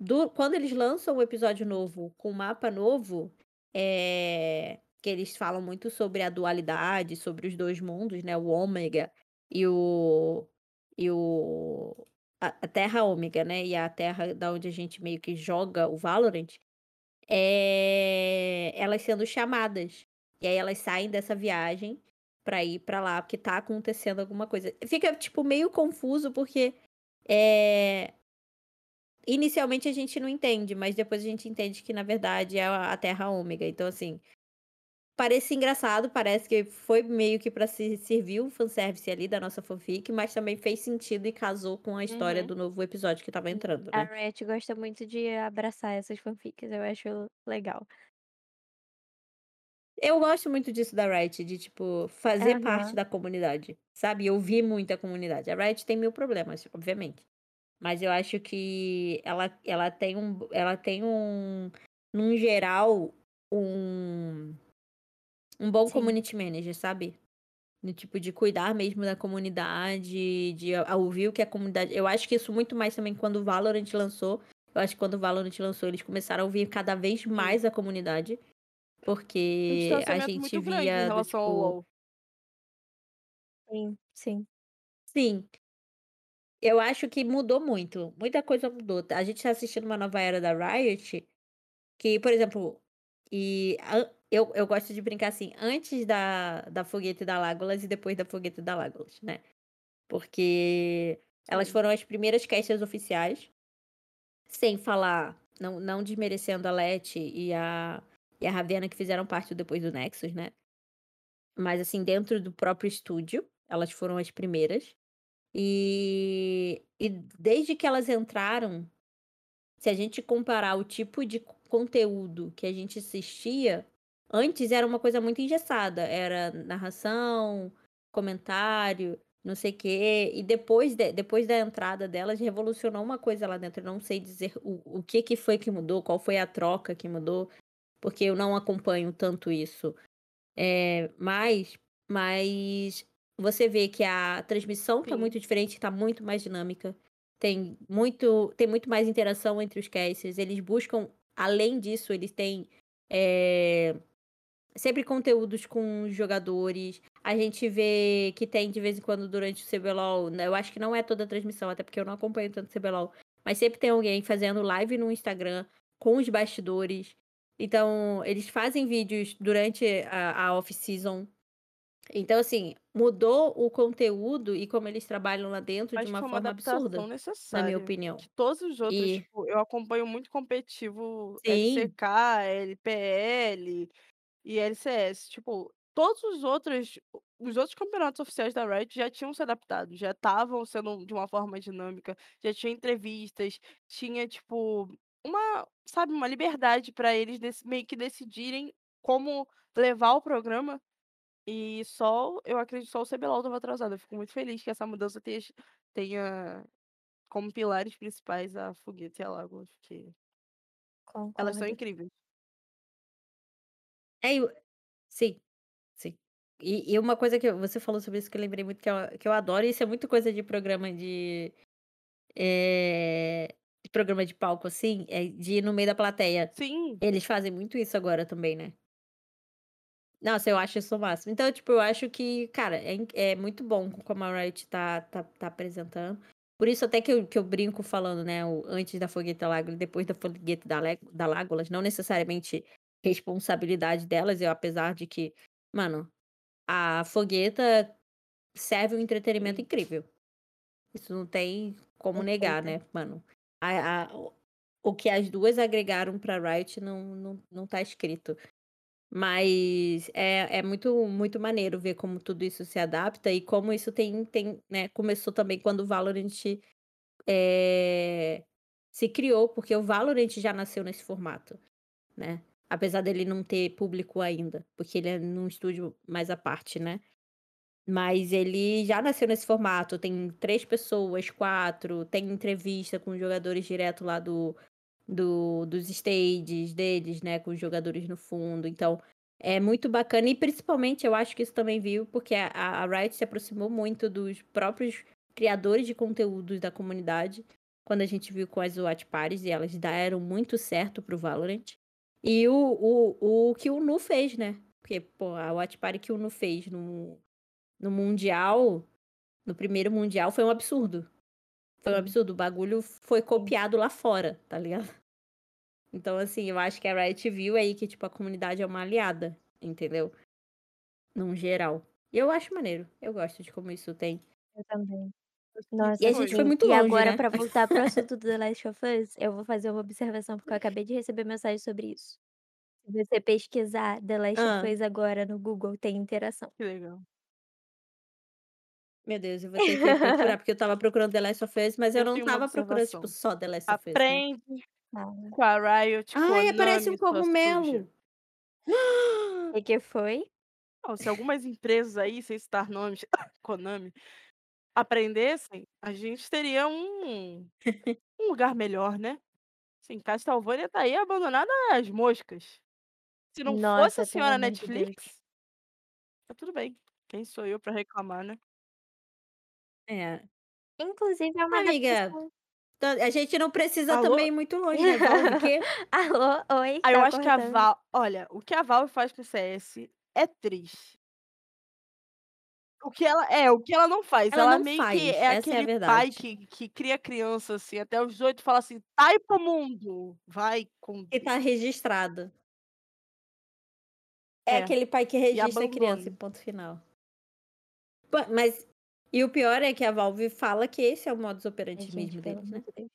do quando eles lançam um episódio novo com mapa novo, eh, que eles falam muito sobre a dualidade, sobre os 2 mundos, né, o Ômega e o e o a a Terra Ômega, né, e a Terra da onde a gente meio que joga o Valorant, eh, elas sendo chamadas. E aí elas saem dessa viagem pra ir pra lá, porque tá acontecendo alguma coisa. Fica, tipo, meio confuso porque, eh inicialmente a gente não entende, mas depois a gente entende que na verdade é a a Terra Ômega, então assim, parece engraçado, parece que foi meio que pra se servir o fanservice ali da nossa fanfic, mas também fez sentido e casou com a história Uhum. do novo episódio que estava entrando, A né. Riot gosta muito de abraçar essas fanfics, eu acho legal. Eu gosto muito disso da Riot, de tipo, fazer parte Aham. da comunidade, sabe, ouvir muito a comunidade. A Riot tem 1000 problemas, obviamente, mas eu acho que ela ela tem um ela tem um num geral, um um bom Sim. community manager, sabe. No tipo de cuidar mesmo da comunidade, de ouvir o que a comunidade eu acho que isso muito mais também quando o Valorant lançou, eu acho que quando o Valorant lançou eles começaram a ouvir cada vez mais a comunidade, Um porque a distanciamento gente via do ao tipo LOL. Sim, sim. Sim. Eu acho que mudou muito, muita coisa mudou. A gente tá assistindo uma nova era da Riot, que, por exemplo, e eu eu gosto de brincar assim, antes da da Foguete da Legolas e depois da Foguete da Legolas, né. Porque elas foram as primeiras casters oficiais, sem falar não não desmerecendo a Leti e a e a Ravena que fizeram parte depois do Nexus, né. Mas assim, dentro do próprio estúdio, elas foram as primeiras. E e desde que elas entraram, se a gente comparar o tipo de co conteúdo que a gente assistia, antes era uma coisa muito engessada, era narração, comentário, não sei quê, e depois de depois da entrada delas revolucionou uma coisa lá dentro, eu não sei dizer o o que que foi que mudou, qual foi a troca que mudou, porque eu não acompanho tanto isso. Eh, mas mas você vê que a transmissão tá Sim. muito diferente, tá muito mais dinâmica, tem muito tem muito mais interação entre os casters, eles buscam além disso, eles têm, eh, sempre conteúdos com os jogadores, a gente vê que tem de vez em quando durante o CBLOL, né, eu acho que não é toda a transmissão, até porque eu não acompanho tanto o CBLOL, mas sempre tem alguém fazendo live no Instagram com os bastidores. Então, eles fazem vídeos durante a, a off-season. Então, assim, mudou o conteúdo e como eles trabalham lá dentro Acho de uma uma forma absurda, adaptação na minha necessária. opinião. Que todos os outros, E tipo, eu acompanho muito competitivo sim, LCK, LPL e LCS. Tipo, todos os outros, os outros campeonatos oficiais da Riot já tinham se adaptado, já estavam sendo de uma forma dinâmica, já tinha entrevistas, tinha, tipo, uma, sabe, uma liberdade para eles meio que decidirem como levar o programa. E só, eu acredito, só o CBLOL estava atrasado. Eu fico muito feliz que essa mudança tenha, tenha como pilares principais a Foguete e a Lagoa, porque elas são Concordo. incríveis. é, eu- sim, sim. E, e uma coisa que você falou sobre isso que eu lembrei muito que eu, que eu adoro, e isso é muito coisa de programa de, é, de programa de palco, assim, é de ir no meio da plateia. Sim, Eles fazem muito isso agora também, né? Nossa, eu acho isso o máximo. Então, tipo, eu acho que, cara, é, é muito bom como a Riot tá, tá, tá apresentando. Por isso até que eu, que eu brinco falando, né? O, antes da Fogueta e depois da Fogueta da, da Lágolas, não necessariamente responsabilidade delas, eu, apesar de que, mano, a Fogueta serve um entretenimento incrível. Isso não tem como negar, né, mano? A, a- o- que as duas agregaram pra Riot não, não, não tá escrito. Mas é, é muito, muito maneiro ver como tudo isso se adapta e como isso tem, tem né, começou também quando o Valorant é, se criou, porque o Valorant já nasceu nesse formato, né? Apesar dele não ter público ainda, porque ele é num estúdio mais à parte, né? Mas ele já nasceu nesse formato, tem três pessoas, quatro, tem entrevista com os jogadores direto lá do, do, dos stages deles, né? Com os jogadores no fundo. Então, é muito bacana. E principalmente, eu acho que isso também viu, porque a, a Riot se aproximou muito dos próprios criadores de conteúdos da comunidade. Quando a gente viu com as Watch Parties, e elas deram muito certo pro Valorant. E o, o, o que o Nu fez, né? Porque, pô, a Watch Party que o Nu fez no, no Mundial, no primeiro Mundial, foi um absurdo. Foi um Sim. absurdo. O bagulho foi copiado lá fora, tá ligado? Então, assim, eu acho que a Riot viu aí que, tipo, a comunidade é uma aliada, entendeu? Num geral. E eu acho maneiro. Eu gosto de como isso tem. Eu também. Nossa, E a gente foi muito E longe, agora, né? pra voltar pro assunto do The Last of Us, eu vou fazer uma observação, porque eu acabei de receber mensagem sobre isso. Se você pesquisar The Last of Ah, Us agora no Google, tem interação. Que legal. Meu Deus, eu vou ter que procurar, porque eu tava procurando The Last of Us, mas eu Eu não tava procurando, tipo, só The Last of Us, né? Aprende Fala. com a Riot, Ai, aparece um cogumelo! O que foi? Não, se algumas empresas aí, sem citar nomes, Konami, aprendessem, a gente teria um, um lugar melhor, né? Assim, Castlevania tá aí abandonada às moscas. Se não fosse a Nossa, senhora. Netflix, tá tudo bem. Quem sou eu pra reclamar, né? É. Inclusive, é uma Amiga, adaptação. a gente não precisa Alô? também ir muito longe, né? Valve, Alô? Oi? Ah, eu Tá acho que a cortando. Valve. Olha, o que a Valve faz com o CS é triste. O que ela é, o que ela não faz, ela ela não meio faz. que é Essa é a aquele pai verdade. que, que cria criança assim, até os 18 e fala assim: sai pro mundo, vai com Que tá registrado. É É, aquele pai que e registra a criança e abandona. ponto final. Mas. E o pior é que a Valve fala que esse é o modus Ai, operandi gente, mesmo deles, né? Deus.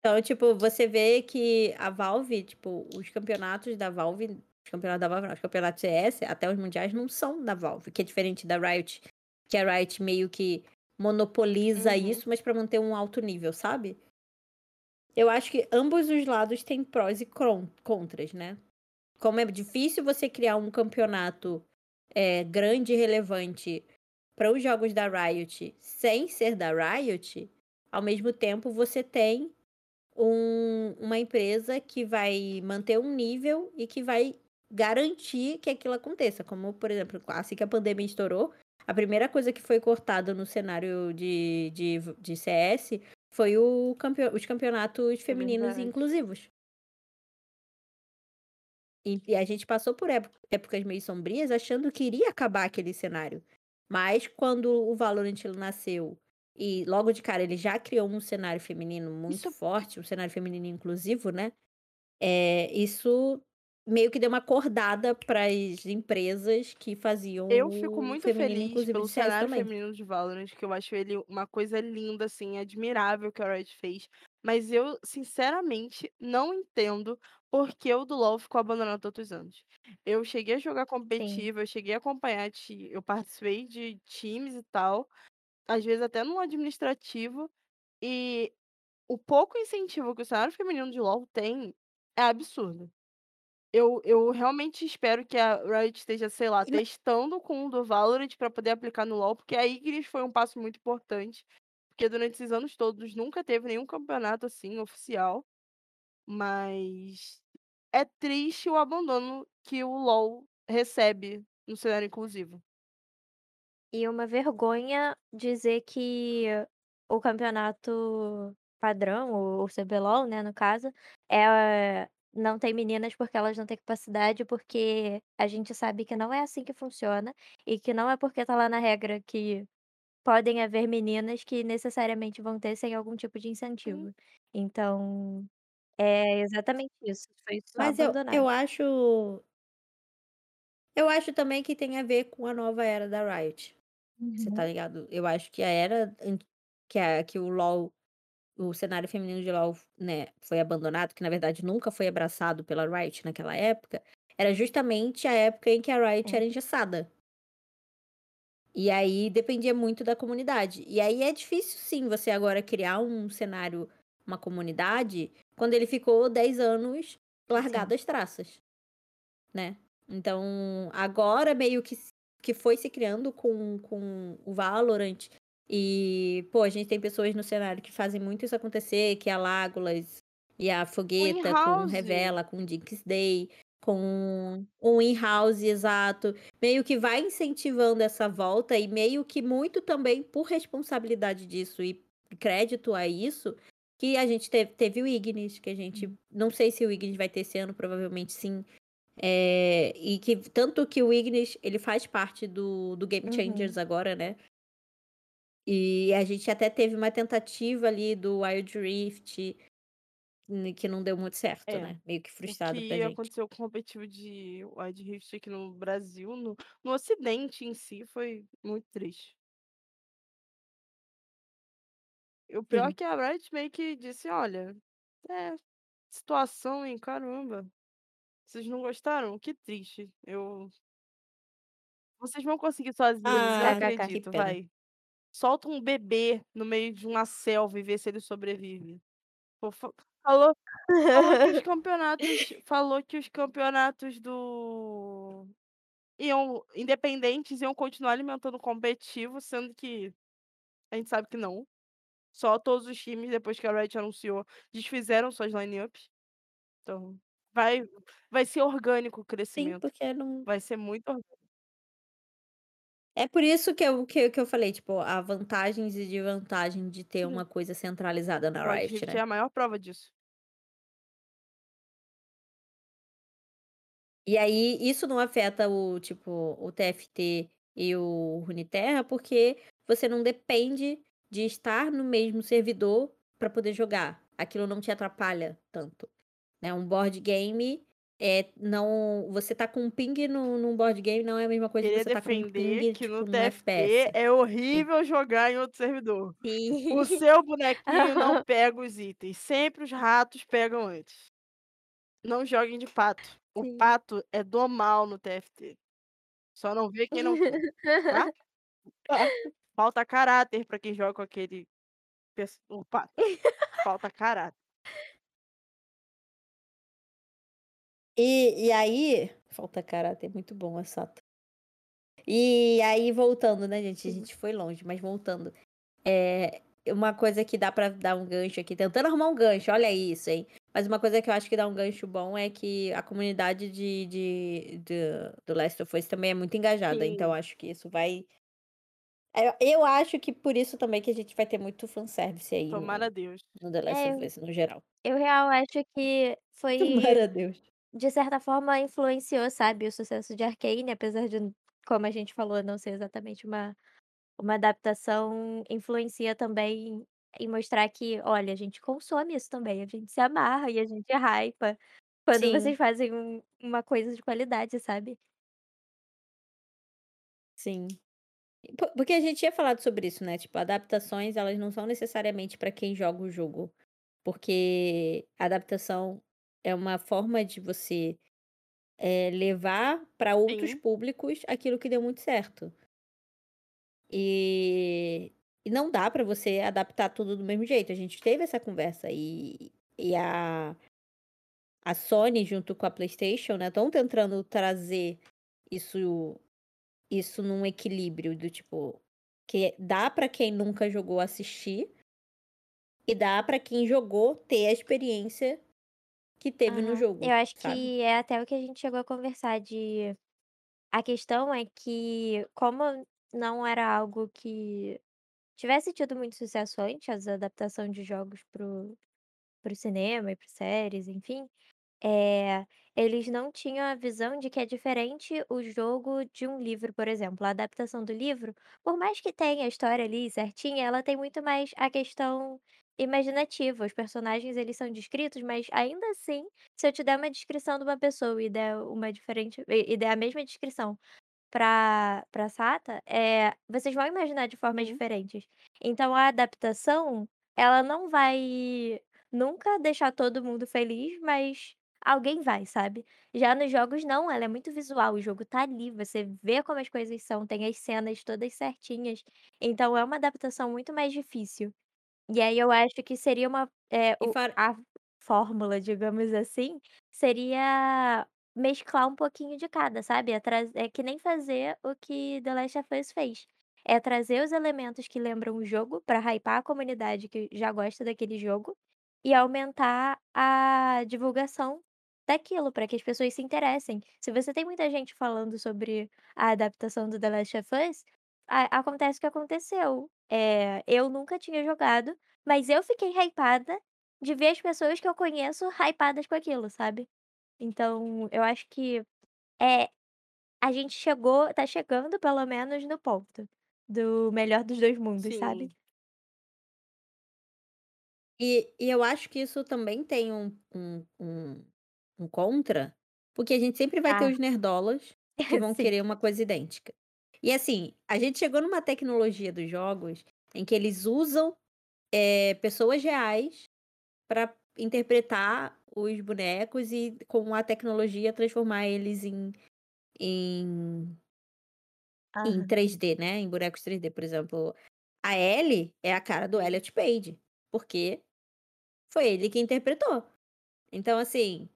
Então, tipo, você vê que a Valve, tipo, os campeonatos da Valve, os campeonatos da Valve, não, os campeonatos CS, até os mundiais, não são da Valve, que é diferente da Riot, que a Riot meio que monopoliza Uhum. isso, mas pra manter um alto nível, sabe? Eu acho que ambos os lados têm prós e contras, né? Como é difícil você criar um campeonato é, grande e relevante para os jogos da Riot sem ser da Riot, ao mesmo tempo você tem um- uma empresa que vai manter um nível e que vai garantir que aquilo aconteça. Como, por exemplo, assim que a pandemia estourou, a primeira coisa que foi cortada no cenário de, de, de CS foi campe- os campeonatos É femininos e inclusivos. E, e a gente passou por épo- épocas meio sombrias achando que iria acabar aquele cenário. Mas quando o Valorant nasceu e logo de cara ele já criou um cenário feminino muito Isso forte, um cenário feminino inclusivo, né, eh, isso meio que deu uma acordada para as empresas que faziam Eu fico muito feminino feliz pelo cenário também. feminino de Valorant, que eu acho ele uma coisa linda, assim, admirável que a Riot fez, mas eu sinceramente não entendo por que o do LoL ficou abandonado tantos anos. Eu cheguei a jogar Sim. competitivo, eu cheguei a acompanhar eu participei de times e tal, às vezes até no administrativo, e o pouco incentivo que o cenário feminino de LoL tem é absurdo. Eu eu realmente espero que a Riot esteja, sei lá, testando com o do Valorant pra poder aplicar no LoL, porque a Ignis foi um passo muito importante, porque durante esses anos todos nunca teve nenhum campeonato, assim, oficial, mas é triste o abandono que o LoL recebe no cenário inclusivo. E uma vergonha dizer que o campeonato padrão, o CBLOL, né, no caso, eh, não tem meninas porque elas não têm capacidade, porque a gente sabe que não é assim que funciona, e que não é porque tá lá na regra que podem haver meninas que necessariamente vão ter sem algum tipo de Sim. incentivo. Então, é exatamente isso, foi só Mas eu eu acho eu acho também que tem a ver com a nova era da Riot. Você tá Uhum. ligado? Eu acho que a era que a que o LoL o cenário feminino de LoL, né, foi abandonado, que na verdade nunca foi abraçado pela Riot naquela época, era justamente a época em que a Riot Sim. era engessada. E aí dependia muito da comunidade. E aí é difícil sim você agora criar um cenário, uma comunidade, quando ele ficou 10 anos Sim. largado às traças, né. Então, agora meio que que foi se criando com com o Valorant, e, pô, a gente tem pessoas no cenário que fazem muito isso acontecer, que é a Legolas, e a Fogueta com. Revela, com o Jinxday, com o in-house, exato. Meio que vai incentivando essa volta e meio que muito também por responsabilidade disso e crédito a isso, que a gente teve teve o Ignis, que a gente Hum. não sei se o Ignis vai ter esse ano, provavelmente sim. Eh, e que tanto que o Ignis, ele faz parte do do Game Changers Uhum. agora, né. E a gente até teve uma tentativa ali do Wild Rift, que não deu muito certo, É, né, meio que o frustrado pra que gente. aconteceu com o competitivo de Wild Rift aqui no Brasil, no no ocidente em si, foi muito triste. E o pior é Sim. que a Riot meio que disse: "Olha, é, situação, hein, caramba. Vocês não gostaram? Que triste, eu" "Vocês vão conseguir sozinhos, eu Ah, kkk. que acredito, pena. vai. Solta um bebê no meio de uma selva e vê se ele sobrevive". Pô, fa falou falou que os campeonatos falou que os campeonatos do iam independentes iam continuar alimentando o competitivo, sendo que a gente sabe que não. Só todos os times, depois que a Riot anunciou, desfizeram suas line-ups. Então, vai vai ser orgânico o Sim, crescimento, porque não vai ser muito orgânico. É por isso que eu que que eu falei, tipo, há vantagens e desvantagem de ter uma Sim. coisa centralizada na Riot, Rift é né. a maior prova disso. E aí, isso não afeta o tipo, o TFT e o Runeterra, porque você não depende de estar no mesmo servidor pra poder jogar. Aquilo não te atrapalha tanto, né. Um board game, eh, não você tá com um ping no num board game não é a mesma coisa que Queria você tá com um ping, que no tipo, TFT FPS. é horrível jogar em outro servidor. O Sim. seu bonequinho não pega os itens, sempre os ratos pegam antes. Não joguem de pato, o Sim. pato é do mal no TFT. Só não vê quem não tá? Falta caráter pra quem joga com aquele o pato, falta caráter. E e aí falta caráter, muito bom essa E aí voltando, né, gente, a Sim. gente foi longe, mas voltando. Eh, uma coisa que dá pra dar um gancho aqui, tentando arrumar um gancho, olha isso, hein. Mas uma coisa que eu acho que dá um gancho bom é que a comunidade de de do do Last of Us também é muito engajada, então Sim. acho que isso vai Eh, eu acho que por isso também que a gente vai ter muito fanservice aí Tomara no a Deus. no The Last É, of eu Us no geral. eu real acho que foi Tomara a Deus. de certa forma influenciou, sabe, o sucesso de Arcane, apesar de como a gente falou, não ser exatamente uma uma adaptação influencia também em mostrar que: "Olha, a gente consome isso também, a gente se amarra e a gente hypa quando vocês Sim. fazem um uma coisa de qualidade", sabe. Sim. Po porque a gente tinha falado sobre isso, né, tipo, adaptações elas não são necessariamente para quem joga o jogo, porque adaptação é uma forma de você, eh, levar para outros Sim. públicos aquilo que deu muito certo. E e não dá para você adaptar tudo do mesmo jeito, a gente teve essa conversa e e a a Sony junto com a PlayStation, né, estão tentando trazer isso isso num equilíbrio do tipo, que dá para quem nunca jogou assistir e dá para quem jogou ter a experiência que teve no Aham. Eu jogo, acho sabe. que é até o que a gente chegou a conversar de a questão é que como não era algo que tivesse tido muito sucesso antes, as adaptação de jogos para o para o cinema e para séries, enfim, eh, eles não tinham a visão de que é diferente o jogo de um livro, por exemplo. A adaptação do livro, por mais que tenha a história ali certinha, ela tem muito mais a questão imaginativa. Os personagens, eles são descritos, mas ainda assim, se eu te der uma descrição de uma pessoa e der uma diferente e der a mesma descrição pra pra Sata, eh, vocês vão imaginar de formas Sim. diferentes. Então a adaptação, ela não vai nunca deixar todo mundo feliz, mas alguém vai, sabe. Já nos jogos não, ela é muito visual, o jogo tá ali, você vê como as coisas são, tem as cenas todas certinhas, então é uma adaptação muito mais difícil. E aí eu acho que seria uma E o fora a fórmula, digamos assim, seria mesclar um pouquinho de cada, sabe. É traz é que nem fazer o que The Last of Us fez, é trazer os elementos que lembram o jogo pra hypar a comunidade que já gosta daquele jogo, e aumentar a divulgação daquilo, pra que as pessoas se interessem. Se você tem muita gente falando sobre a adaptação do The Last of Us, a acontece o que aconteceu, eh, eu nunca tinha jogado, mas eu fiquei hypada de ver as pessoas que eu conheço hypadas com aquilo, sabe. Então eu acho que, eh, a gente chegou tá chegando pelo menos no ponto do melhor dos 2 mundos, sabe. Sim. E e eu acho que isso também tem um um um um contra, porque a gente sempre vai ter Ah. os nerdolas que vão Sim. querer uma coisa idêntica. E assim, a gente chegou numa tecnologia dos jogos em que eles usam, eh, pessoas reais pra interpretar os bonecos e com a tecnologia transformar eles em em em Aham. 3D, né, em bonecos 3D. Por exemplo, a Ellie é a cara do. Elliot Page, porque foi ele que interpretou. Então assim,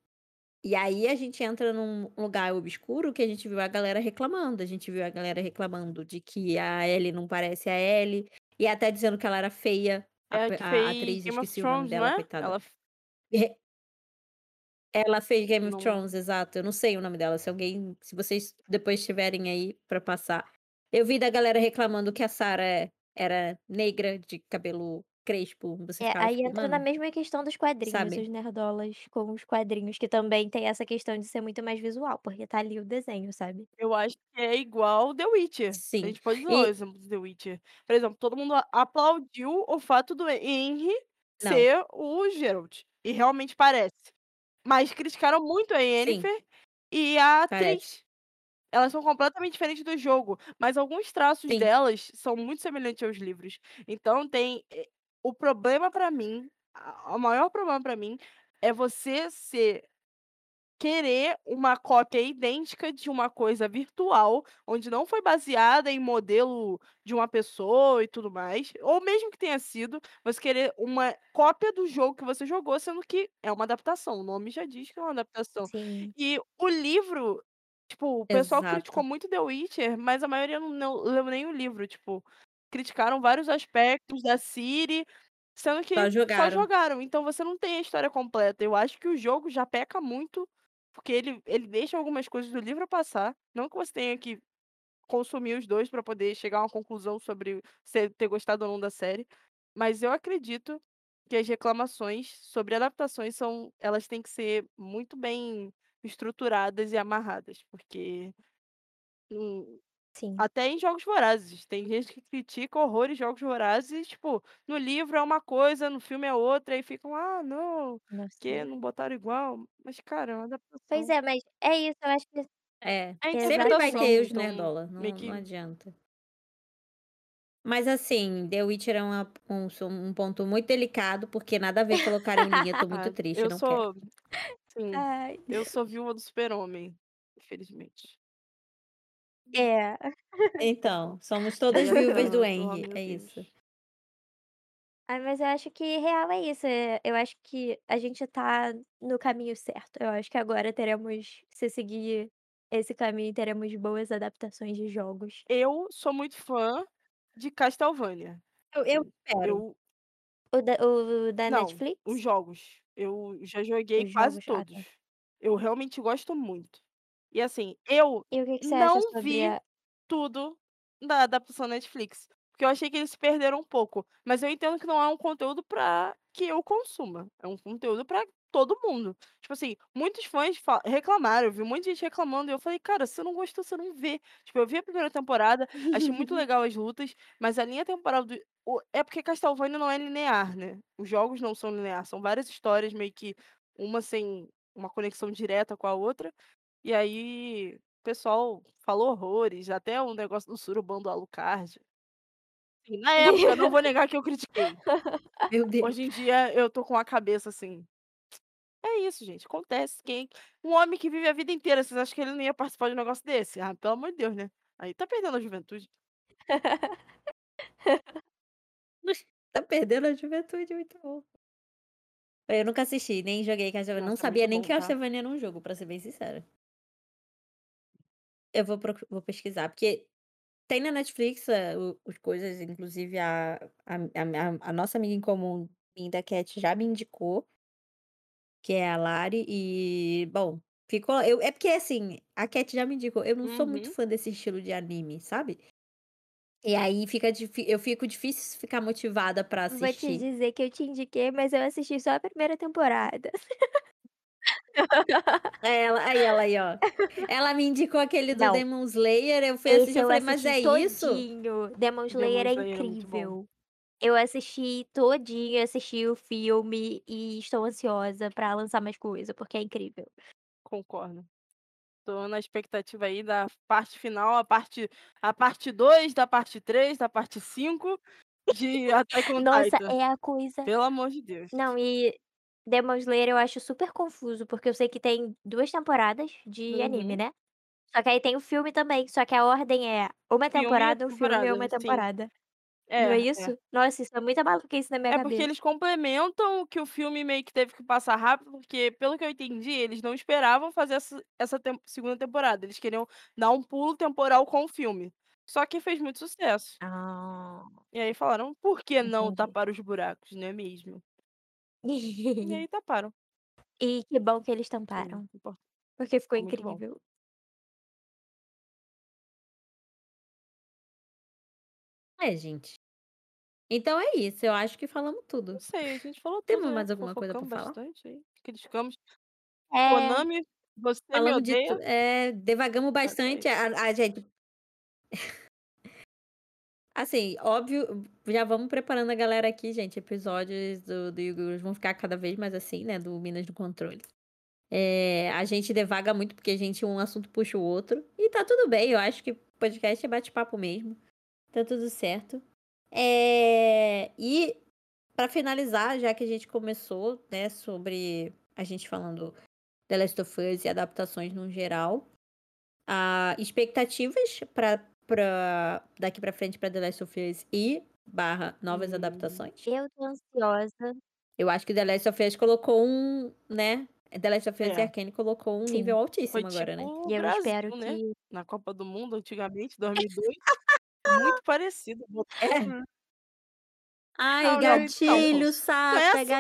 e aí a gente entra num lugar obscuro que a gente viu a galera reclamando, a gente viu a galera reclamando de que a Ellie não parece a Ellie, e até dizendo que ela era feia, a É a a fez atriz, esqueci o nome dela, é? coitada. Ela Ela fez Game of Não Thrones, exato. Eu não sei o nome dela, se alguém se vocês depois tiverem aí pra passar. Eu vi da galera reclamando que a Sarah é era negra, de cabelo crespo, você É, aí tipo: entra na mesma questão dos quadrinhos, sabe. os nerdolas com os quadrinhos, que também tem essa questão de ser muito mais visual, porque tá ali o desenho, sabe. Eu acho que é igual The Witcher. A Sim. gente pode usar o E exemplo de The Witcher. Por exemplo, todo mundo a aplaudiu o fato do Henry Não. ser o Geralt, e realmente parece. Mas criticaram muito a Sim. Yennefer e a Parece. atriz. Elas são completamente diferentes do jogo, mas alguns traços Sim. delas são muito semelhantes aos livros. Então tem eh, o problema pra mim, o maior problema pra mim, é você ser querer uma cópia idêntica de uma coisa virtual, onde não foi baseada em modelo de uma pessoa e tudo mais, ou mesmo que tenha sido, você querer uma cópia do jogo que você jogou, sendo que é uma adaptação, o nome já diz que é uma adaptação. Sim. E o livro, tipo, o pessoal criticou Exato. muito The Witcher, mas a maioria não não leu nem o livro, tipo, criticaram vários aspectos da Ciri, sendo Só que só jogaram. jogaram, então você não tem a história completa. Eu acho que o jogo já peca muito, porque ele ele deixa algumas coisas do livro passar, não que você tenha que consumir os 2 pra poder chegar a uma conclusão sobre você ter gostado ou não da série, mas eu acredito que as reclamações sobre adaptações são elas têm que ser muito bem estruturadas e amarradas, porque, hum Sim. Até em Jogos Vorazes. Tem gente que critica horrores Jogos Vorazes e, tipo, no livro é uma coisa, no filme é outra, aí ficam: "Ah, não, Nossa. que não botaram igual", mas, cara, é uma Pois adaptação. é, mas é isso, eu acho que É, É sempre vai interpretação, ter os então nerdola, meio não não que adianta. Mas, assim, The Witcher é uma um um ponto muito delicado, porque nada a ver colocar em linha, tô muito triste, eu não quero. sou sim, Ai. eu sou viúva do Super-Homem, infelizmente. É. Então, somos todas é viúvas do oh Henry, é isso. Ai, mas eu acho que real é isso, eh, eu acho que a gente tá no caminho certo. Eu acho que agora teremos se seguir esse caminho, teremos boas adaptações de jogos. Eu sou muito fã de Castlevania. Eu eu espero. eu O da o da Não, os Netflix? jogos. Eu já joguei Os quase jogos? Ah, todos. tá. Eu realmente gosto muito. E, assim, eu E que que não vi a tudo da adaptação Netflix, porque eu achei que eles se perderam um pouco, mas eu entendo que não é um conteúdo pra que eu consuma, é um conteúdo pra todo mundo. Tipo assim, muitos fãs reclamaram, eu vi um monte de gente reclamando e eu falei: "Cara, se você não gostou, você não vê". Tipo, eu vi a primeira temporada, achei muito legal as lutas, mas a linha temporal do o é porque Castlevania não é linear, né, os jogos não são linear, são várias histórias meio que uma sem uma conexão direta com a outra, e aí o pessoal falou horrores, até o negócio do surubão do Alucard. Na época, não vou negar que eu critiquei. Meu Deus. Hoje em dia eu tô com a cabeça assim é isso gente, acontece, quem um homem que vive a vida inteira, vocês acham que ele não ia participar de um negócio desse? Ah, pelo amor de Deus, né. Aí tá perdendo a juventude. Tá perdendo a juventude, muito bom. Eu nunca assisti, nem joguei Castlevania, não sabia nem que tá. Castlevania era um jogo, pra ser bem sincera. Eu vou vou pesquisar, porque tem na Netflix, o os coisas, inclusive a a a a nossa amiga em comum, Minda Cat, já me indicou que é a Lari, e bom, ficou eu é porque, assim, a Cat já me indicou, eu não sou muito Uhum. fã desse estilo de anime, sabe. E aí fica eu fico difícil ficar motivada pra Vou te assistir. dizer que eu te indiquei, mas eu assisti só a primeira temporada. Ela aí ela aí, ó. Ela me indicou aquele do Não. Demon Slayer, eu fui assistir, Esse eu eu falei: "Mas assisti é isso?" todinho. Demon Demon Slayer é Slayer é muito bom. incrível. Eu assisti todinho, assisti o filme e estou ansiosa pra lançar mais coisa, porque é incrível. Concordo. Tô na expectativa aí da parte final, a parte a parte 2, da parte 3, da parte 5 de Attack on Nossa, Titan. é a coisa Pelo amor de Deus. não, e Demon Slayer eu acho super confuso, porque eu sei que tem 2 temporadas de anime, Uhum. né. Só que aí tem o filme também, só que a ordem é uma temporada, um filme e temporada, uma sim. temporada. Não É, é é. isso? Nossa, isso é muita maluquice na minha É porque cabeça. eles complementam o que o filme meio que teve que passar rápido, porque pelo que eu entendi, eles não esperavam fazer essa essa tem segunda temporada, eles queriam dar um pulo temporal com o filme. Só que fez muito sucesso. Ah. E aí falaram: "Por que não Entendi. tapar os buracos, não é mesmo?". E aí taparam. E que bom que eles tamparam, porque ficou ficou muito bom. incrível. É, gente. Então é isso, eu acho que falamos Não tudo. sei, a gente falou tudo, Temos né, mais alguma coisa pra fofocamos falar? bastante aí, criticamos. É. Konami, você me Falamos de eh, divagamos É bastante, isso. a a gente Assim, óbvio, já vamos preparando a galera aqui, gente, episódios do do Yu-Gi-Oh! vão ficar cada vez mais assim, né, do Minas no Controle. Eh, a gente divaga muito, porque a gente um assunto puxa o outro, e tá tudo bem, eu acho que podcast é bate-papo mesmo, tá tudo certo. Eh, e pra finalizar, já que a gente começou, né, sobre a gente falando The Last of Us e adaptações no geral, ah, expectativas pra pra daqui pra frente pra The Last of Us e barra novas Hum. adaptações? Eu tô ansiosa. Eu acho que The Last of Us colocou um, né, The Last of Us e É. Arcane colocou um Sim. nível Foi altíssimo agora, tipo né. E eu Brasil, espero né, que na Copa do Mundo antigamente, 2002, muito parecido, É. botaram Ai, Não, então, gatilho, não é sapo, é assim,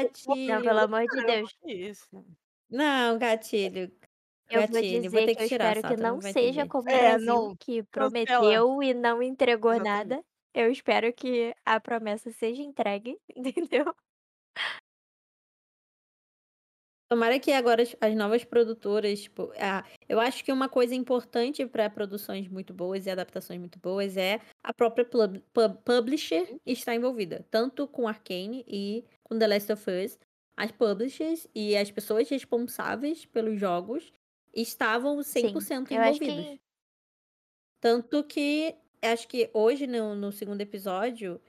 Não, pelo gatilho. amor de Deus. isso, né. Não, gatilho, Eu vou gatilho, vou dizer ter que que eu tirar, espero que não não vai seja entender. como o É, Brasil, não, que prometeu e não entregou Exatamente. nada. Eu espero que a promessa seja entregue, entendeu. Tomara que agora as, as novas produtoras, tipo, ah, eu acho que uma coisa importante para produções muito boas e adaptações muito boas é a própria pub, pub, publisher estar envolvida, tanto com Arcane e com The Last of Us. As publishers e as pessoas responsáveis pelos jogos estavam 100% Sim, envolvidos. que Tanto que acho que hoje no, no segundo episódio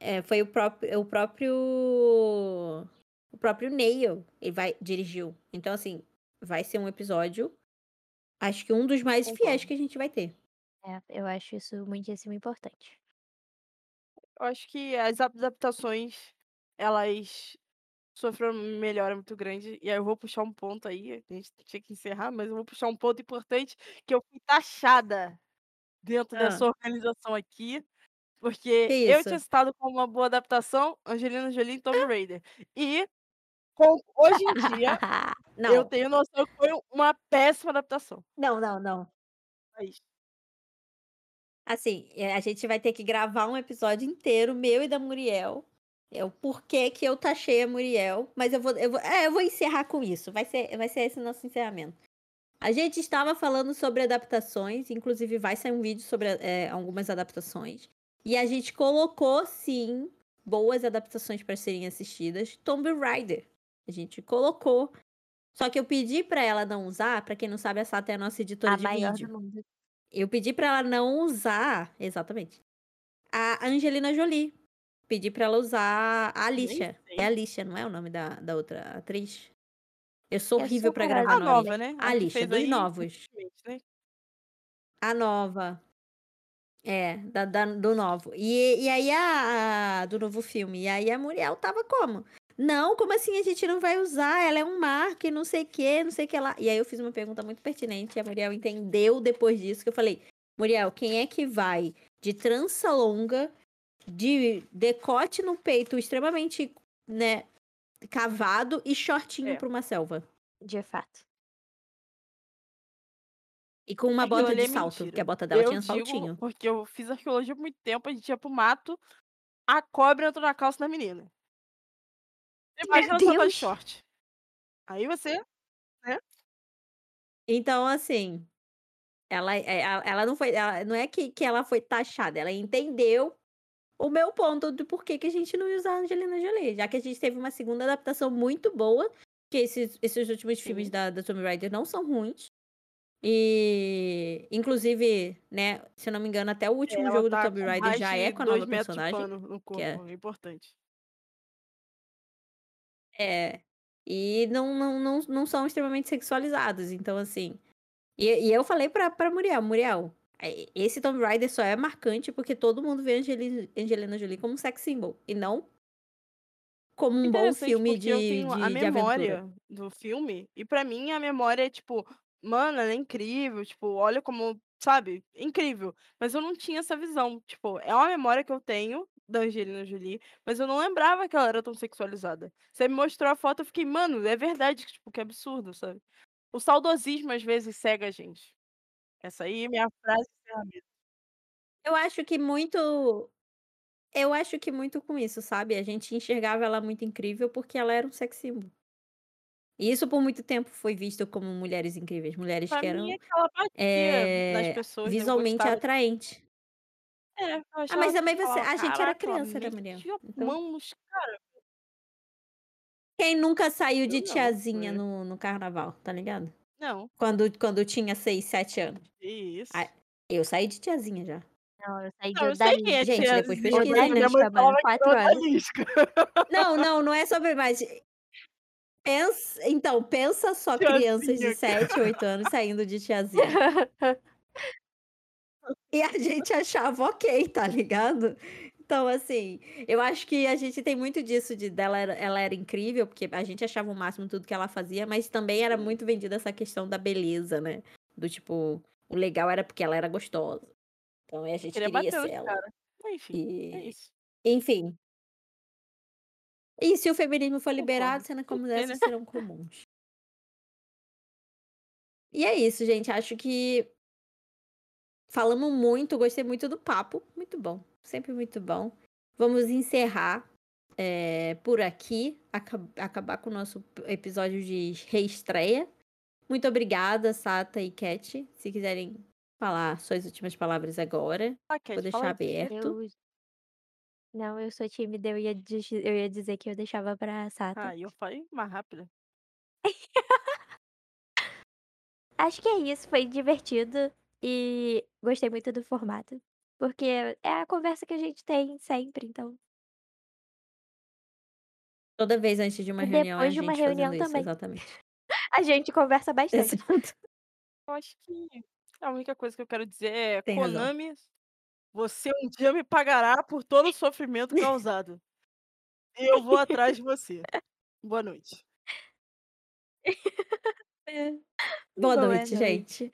é, foi o próprio o próprio o próprio Neil ele vai dirigiu. Então assim, vai ser um episódio acho que um dos mais fiéis concordo. que a gente vai ter. É, eu acho isso muitíssimo importante. Eu acho que as adaptações, elas sofreram uma melhora muito grande. E aí eu vou puxar um ponto aí, a gente tinha que encerrar, mas eu vou puxar um ponto importante, que eu fui taxada dentro dessa Hã. organização aqui, Que porque eu tinha citado como uma boa adaptação Angelina Jolie e Tomb Raider. E com hoje em dia, eu tenho noção que foi uma péssima adaptação. Não, não, não. Isso. Assim, eh, a gente vai ter que gravar um episódio inteiro, meu e da Muriel. É o porquê que eu taxei a Muriel, mas eu vou, eu vou, é, eu vou encerrar com isso. Vai ser, vai ser esse o nosso encerramento. A gente estava falando sobre adaptações, inclusive vai sair um vídeo sobre eh, algumas adaptações. E a gente colocou, sim, boas adaptações para serem assistidas. Tomb Raider. A gente colocou. Só que eu pedi para ela não usar, para quem não sabe, a Sata é a nossa editora A de vídeo. Eu pedi pra ela não usar, exatamente, a Angelina Jolie. Pedi pra ela usar a Alicia. É Alicia, não é o nome da, da outra atriz? Eu sou Eu horrível sou pra gravar A nome. nova, né? A A que Alicia, dos aí novos. né? A nova. É, da, da- do novo. E, e aí a, a- do novo filme. E aí a Muriel tava como? Não, como assim a gente não vai usar? Ela é um marque, não sei o que, não sei o que lá. E aí eu fiz uma pergunta muito pertinente e a Muriel entendeu depois disso que eu falei, Muriel, quem é que vai de trança longa, de decote no peito extremamente, né, cavado e shortinho É. pra uma selva? De fato. E com uma bota de é salto, mentira. que a bota dela Eu tinha saltinho. porque eu fiz arqueologia por muito tempo, a gente ia pro mato, a cobra entrou na calça da menina. Imagina ela tá de short. Aí você Então, assim, ela, é- ela, ela não foi, ela- não é que, que ela foi taxada, ela entendeu o meu ponto de por que, que a gente não ia usar a Angelina Jolie, já que a gente teve uma segunda adaptação muito boa, que esses, esses últimos filmes Sim. da, da Tomb Raider não são ruins. E, inclusive, né, se eu não me engano, até o último ela jogo do tá Tomb com Raider já é com a nova de personagem. pano no corpo, é- é importante. É. E não, não, não, não são extremamente sexualizados. Então, assim. E, e eu falei pra, pra Muriel, Muriel, é, esse Tomb Raider só é marcante porque todo mundo vê Angelina, Angelina Jolie como um sex symbol. E não como um bom filme de, eu tenho de, a de aventura. memória do filme, e pra mim a memória é tipo, mano, ela é incrível, tipo, olha como, sabe, incrível. Mas eu não tinha essa visão, tipo, é uma memória que eu tenho da Angelina Jolie, mas eu não lembrava que ela era tão sexualizada. Você me mostrou a foto, eu fiquei, mano, é verdade, tipo, que absurdo, sabe? O saudosismo às vezes cega a gente. Essa aí é minha frase de encerramento. Eu acho que muito. Eu acho que muito com isso, sabe? A gente enxergava ela muito incrível porque ela era um sex symbol. E isso por muito tempo foi visto como mulheres incríveis, mulheres Pra que mim eram nas é, pessoas, né? Eu visualmente atraentes. É, eu Ah, mas também você. A gente era criança, né, Maria? Então. mão nos caras. Quem nunca saiu de tiazinha no, no carnaval, tá ligado? Não, Quando, quando tinha 6, 7 anos. isso. Ah, eu saí de tiazinha já. Não, eu saí Não, de sei quem é Odalisca. Gente, depois tiazinha, pesquisem, mas né? Odalisca, que quatro anos. odalisca. Não, não, não é sobre mais. Pensa, então, pensa só crianças de Tiazinha, 7, 8 anos saindo de tiazinha. E a gente achava ok, tá ligado? Então, assim, eu acho que a gente tem muito disso de dela, era- ela era incrível, porque a gente achava o máximo tudo que ela fazia, mas também era muito vendida essa questão da beleza, né? Do tipo, o legal era porque ela era gostosa. Então, a gente Queria nos ser ela. caras. Enfim, é E, isso. enfim. E se o feminismo for liberado, cenas como que ter, essa né? serão comuns. E é isso, gente. Acho que falamos muito, gostei muito do papo. Muito bom. Sempre muito bom. Vamos encerrar é, por aqui, acabar com o nosso episódio de reestreia. Muito obrigada, Sata e Cat. Se quiserem falar suas últimas palavras agora, Ah, vou deixar aberto. Eu... Não, eu sou tímida, eu ia, eu ia dizer que eu deixava pra Sata. Ah, eu falei mais rápido. Acho que é isso, foi divertido e gostei muito do formato. Porque é a conversa que a gente tem sempre, então. Toda vez antes de uma E reunião é a depois de uma gente reunião fazendo isso, também. exatamente. A gente conversa bastante. Exato. Eu acho que a única coisa que eu quero dizer é: Tem razão. Konami, você um dia me pagará por todo o sofrimento causado. E eu vou atrás de você. Boa noite. Boa Boa noite, gente. noite.